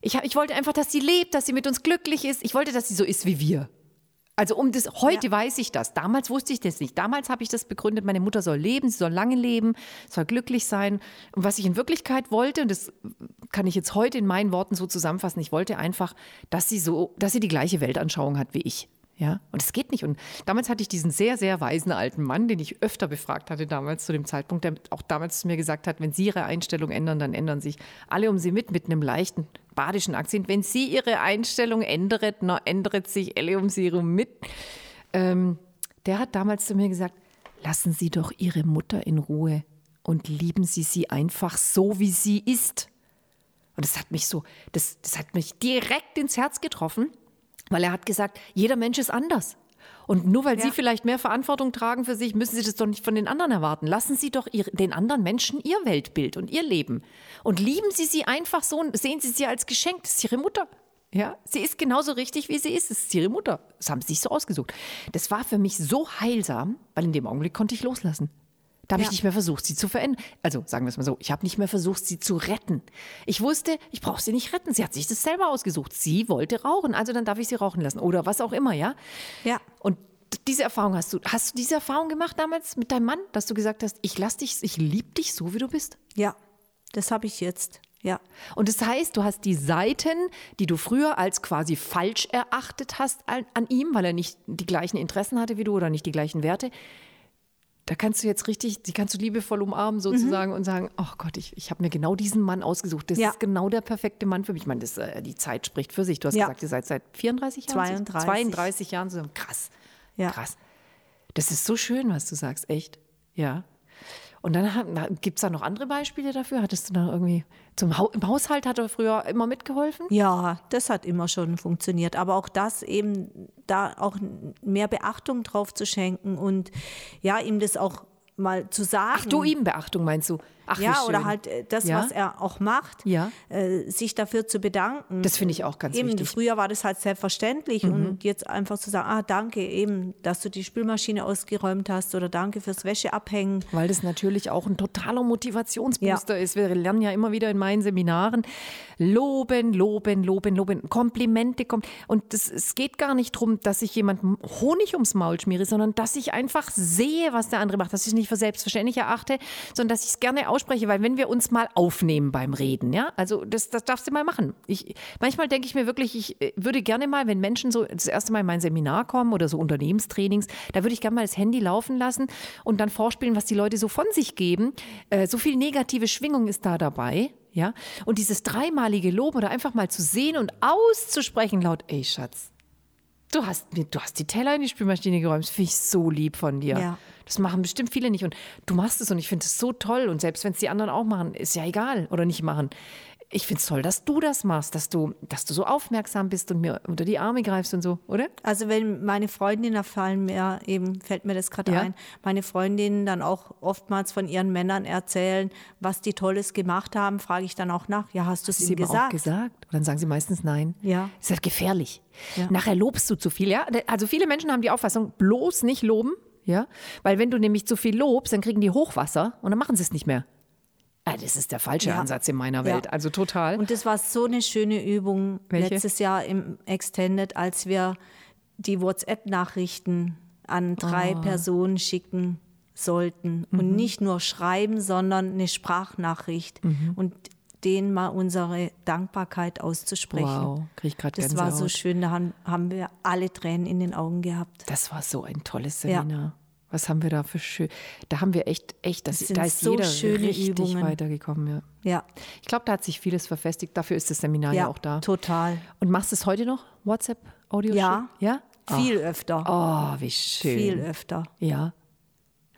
ich, ich wollte einfach, dass sie lebt, dass sie mit uns glücklich ist. Ich wollte, dass sie so ist wie wir. Also um das, heute weiß ich das. Damals wusste ich das nicht. Damals habe ich das begründet, meine Mutter soll leben, sie soll lange leben, soll glücklich sein. Und was ich in Wirklichkeit wollte, und das kann ich jetzt heute in meinen Worten so zusammenfassen, ich wollte einfach, dass sie so, dass sie die gleiche Weltanschauung hat wie ich. Ja, und es geht nicht. Und damals hatte ich diesen sehr, sehr weisen alten Mann, den ich öfter befragt hatte damals zu dem Zeitpunkt, der auch damals zu mir gesagt hat, wenn Sie Ihre Einstellung ändern, dann ändern sich alle um Sie mit, mit einem leichten badischen Akzent. Wenn Sie Ihre Einstellung ändert, na, ändert sich alle um Sie herum mit. Ähm, der hat damals zu mir gesagt, lassen Sie doch Ihre Mutter in Ruhe. und lieben Sie sie einfach so, wie sie ist. Und das hat mich so, das, das hat mich direkt ins Herz getroffen, weil er hat gesagt, jeder Mensch ist anders. Und nur weil Ja. Sie vielleicht mehr Verantwortung tragen für sich, müssen Sie das doch nicht von den anderen erwarten. Lassen Sie doch ihre, den anderen Menschen ihr Weltbild und ihr Leben. Und lieben Sie sie einfach so und sehen Sie sie als Geschenk. Das ist Ihre Mutter. Ja, sie ist genauso richtig, wie sie ist. Es ist ihre Mutter. Das haben sie sich so ausgesucht. Das war für mich so heilsam, weil in dem Augenblick konnte ich loslassen. Da habe ich Ja. nicht mehr versucht, sie zu verändern. Also sagen wir es mal so, ich habe nicht mehr versucht, sie zu retten. Ich wusste, ich brauche sie nicht retten. Sie hat sich das selber ausgesucht. Sie wollte rauchen, also dann darf ich sie rauchen lassen. Oder was auch immer, ja? Ja. Und diese Erfahrung hast du, hast du diese Erfahrung gemacht damals mit deinem Mann, dass du gesagt hast, ich lass dich, ich liebe dich so, wie du bist? Ja, das habe ich jetzt. Ja. Und das heißt, du hast die Seiten, die du früher als quasi falsch erachtet hast an, an ihm, weil er nicht die gleichen Interessen hatte wie du oder nicht die gleichen Werte. Da kannst du jetzt richtig, die kannst du liebevoll umarmen sozusagen und sagen, oh Gott, ich, ich habe mir genau diesen Mann ausgesucht. Das Ja. ist genau der perfekte Mann für mich. Ich meine, das, äh, die Zeit spricht für sich. Du hast Ja. gesagt, ihr seid seit 34 Jahren? 32. 32 Jahren zusammen. Krass. Ja. Krass. Das ist so schön, was du sagst, echt. Ja. Und dann gibt es da noch andere Beispiele dafür? Hattest du da irgendwie zum Hau im Haushalt hat er früher immer mitgeholfen? Ja, das hat immer schon funktioniert. Aber auch das eben, da auch mehr Beachtung drauf zu schenken und ja, ihm das auch mal zu sagen. Ach, du ihm Beachtung meinst du? Ach, ja, oder halt äh, das, Ja? was er auch macht, Ja. äh, sich dafür zu bedanken. Das finde ich auch ganz eben, wichtig. Mhm. Früher war das halt selbstverständlich und jetzt einfach zu sagen, ah, danke eben, dass du die Spülmaschine ausgeräumt hast oder danke fürs Wäscheabhängen. Weil das natürlich auch ein totaler Motivationsbooster ist. Wir lernen ja immer wieder in meinen Seminaren, loben, loben, loben, loben, Komplimente. Kom und das, es geht gar nicht darum, dass ich jemandem Honig ums Maul schmiere, sondern dass ich einfach sehe, was der andere macht, dass ich es nicht für selbstverständlich erachte, sondern dass ich es gerne ausspreche, weil wenn wir uns mal aufnehmen beim Reden, ja, also das, das darfst du mal machen. Ich, manchmal denke ich mir wirklich, ich äh, würde gerne mal, wenn Menschen so das erste Mal in mein Seminar kommen oder so Unternehmenstrainings, da würde ich gerne mal das Handy laufen lassen und dann vorspielen, was die Leute so von sich geben. Äh, so viel negative Schwingung ist da dabei. Ja, und dieses dreimalige Lob oder einfach mal zu sehen und auszusprechen laut, ey Schatz, Du hast, mir, du hast die Teller in die Spülmaschine geräumt. Das finde ich so lieb von dir. Ja. Das machen bestimmt viele nicht. Und du machst es und ich finde es so toll. Und selbst wenn es die anderen auch machen, ist ja egal oder nicht machen. Ich finde es toll, dass du das machst, dass du, dass du so aufmerksam bist und mir unter die Arme greifst und so, oder? Also wenn meine Freundinnen, da fallen mir eben, fällt mir das gerade Ja. ein, meine Freundinnen dann auch oftmals von ihren Männern erzählen, was die Tolles gemacht haben, frage ich dann auch nach, ja, hast du es ihm ihm auch gesagt? gesagt? Und dann sagen sie meistens nein. Ja. Ist halt gefährlich. Ja. Nachher lobst du zu viel, ja? Also viele Menschen haben die Auffassung, bloß nicht loben, ja? Weil wenn du nämlich zu viel lobst, dann kriegen die Hochwasser und dann machen sie es nicht mehr. Ah, das ist der falsche Ja. Ansatz in meiner Ja. Welt. Also total. Und das war so eine schöne Übung Welche? letztes Jahr im Extended, als wir die WhatsApp-Nachrichten an drei Ah. Personen schicken sollten. Mhm. Und nicht nur schreiben, sondern eine Sprachnachricht. Mhm. Und denen mal unsere Dankbarkeit auszusprechen. Wow, krieg ich gerade Das war so schön, da haben, haben wir alle Tränen in den Augen gehabt. Das war so ein tolles Ja. Was haben wir da für schön. Da haben wir echt, echt, das, Das da ist so jeder schöne richtig Übungen. weitergekommen. Ja. Ja, Ich glaube, da hat sich vieles verfestigt. Dafür ist das Seminar ja, ja auch da. total. Und machst du es heute noch? WhatsApp-Audio? Ja. Ja? Viel öfter. Oh, wie schön. Viel öfter. Ja.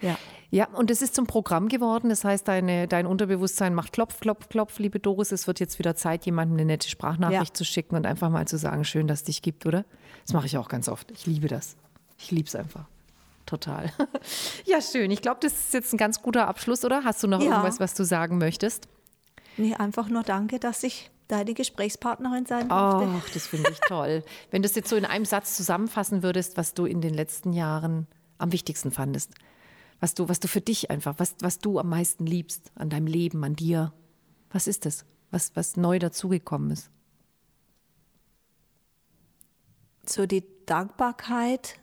Ja. Ja, und es ist zum Programm geworden. Das heißt, deine, dein Unterbewusstsein macht Klopf, Klopf, Klopf, liebe Doris. Es wird jetzt wieder Zeit, jemandem eine nette Sprachnachricht Ja. zu schicken und einfach mal zu sagen, schön, dass es dich gibt, oder? Das mache ich auch ganz oft. Ich liebe das. Ich liebe es einfach. Total. ja, schön. Ich glaube, das ist jetzt ein ganz guter Abschluss, oder? Hast du noch Ja. irgendwas, was du sagen möchtest? Nee, einfach nur danke, dass ich deine Gesprächspartnerin sein durfte. Ach, das finde ich toll. Wenn du es jetzt so in einem Satz zusammenfassen würdest, was du in den letzten Jahren am wichtigsten fandest, was du, was du für dich einfach, was, was du am meisten liebst an deinem Leben, an dir, was ist das? Was, was neu dazugekommen ist? so die Dankbarkeit,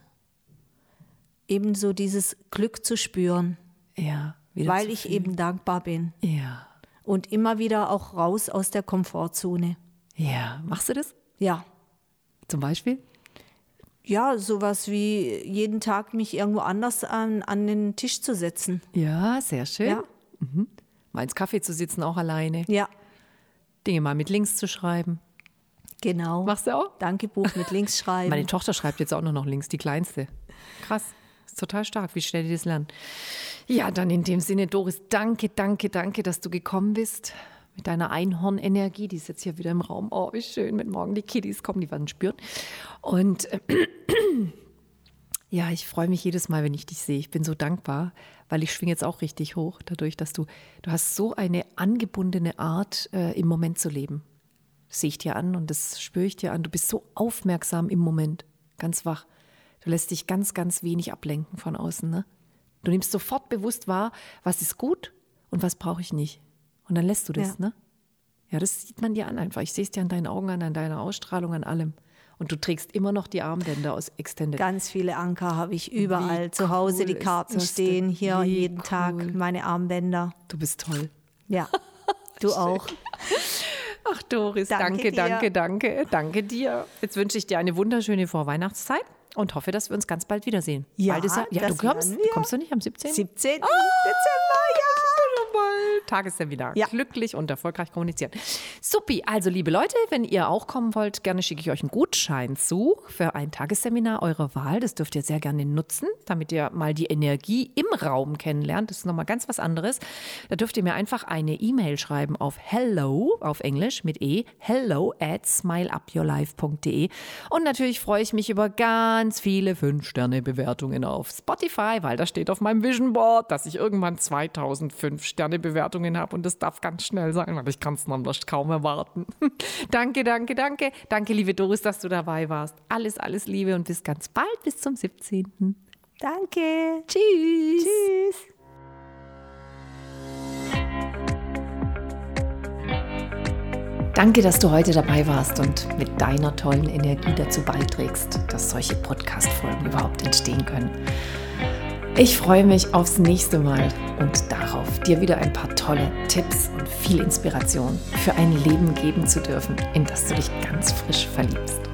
eben so dieses Glück zu spüren, Ja, weil ich eben dankbar bin Ja, und immer wieder auch raus aus der Komfortzone. ja. Machst du das Ja. zum Beispiel? Ja, sowas wie jeden Tag mich irgendwo anders an, an den Tisch zu setzen. Ja, sehr schön. Ja. Mal ins Kaffee zu sitzen, auch alleine. Ja, Dinge mal mit links zu schreiben. genau. Machst du auch? Dankebuch mit links schreiben. Meine Tochter schreibt jetzt auch nur noch links, die kleinste. Krass. Ist total stark, wie schnell die das lernen. Ja, dann in dem Sinne, Doris, danke, danke, danke, dass du gekommen bist. Mit deiner Einhornenergie, die ist jetzt hier wieder im Raum. Oh, wie schön, wenn morgen die Kiddies kommen, die werden spüren. Und äh, ja, ich freue mich jedes Mal, wenn ich dich sehe. Ich bin so dankbar, weil ich schwinge jetzt auch richtig hoch, dadurch, dass du, du hast so eine angebundene Art, äh, im Moment zu leben. Das sehe ich dir an und das spüre ich dir an. Du bist so aufmerksam im Moment, ganz wach. Du lässt dich ganz, ganz wenig ablenken von außen. Ne? Du nimmst sofort bewusst wahr, was ist gut und was brauche ich nicht. Und dann lässt du das, ja. ne? Ja, das sieht man dir an einfach. Ich sehe es dir an deinen Augen an, an deiner Ausstrahlung, an allem. Und du trägst immer noch die Armbänder aus Extended. Ganz viele Anker habe ich überall Wie zu Hause. Cool die Karten stehen hier Wie jeden cool. Tag, meine Armbänder. Du bist toll. Ja, du auch. Ach Doris, danke, danke, danke, danke, danke dir. Jetzt wünsche ich dir eine wunderschöne Vorweihnachtszeit und hoffe, dass wir uns ganz bald wiedersehen. Ja, bald ist er, ja du kommst, kommst du nicht am 17. 17. Oh, Dezember, Tagesseminar. Ja. Glücklich und erfolgreich kommunizieren. Supi, also liebe Leute, wenn ihr auch kommen wollt, gerne schicke ich euch einen Gutschein zu für ein Tagesseminar eurer Wahl. Das dürft ihr sehr gerne nutzen, damit ihr mal die Energie im Raum kennenlernt. Das ist nochmal ganz was anderes. Da dürft ihr mir einfach eine E-Mail schreiben auf hello, auf Englisch mit E, hello at smileupyourlife.de. Und natürlich freue ich mich über ganz viele 5-Sterne-Bewertungen auf Spotify, weil da steht auf meinem Vision Board, dass ich irgendwann 2005 Sterne Sterne-Bewertungen habe und das darf ganz schnell sein, weil ich kann es nämlich kaum erwarten. danke, danke, danke. Danke, liebe Doris, dass du dabei warst. Alles, alles Liebe und bis ganz bald, bis zum 17. Danke. Tschüss. Tschüss. Danke, dass du heute dabei warst und mit deiner tollen Energie dazu beiträgst, dass solche Podcast-Folgen überhaupt entstehen können. Ich freue mich aufs nächste Mal und darauf, dir wieder ein paar tolle Tipps und viel Inspiration für ein Leben geben zu dürfen, in das du dich ganz frisch verliebst.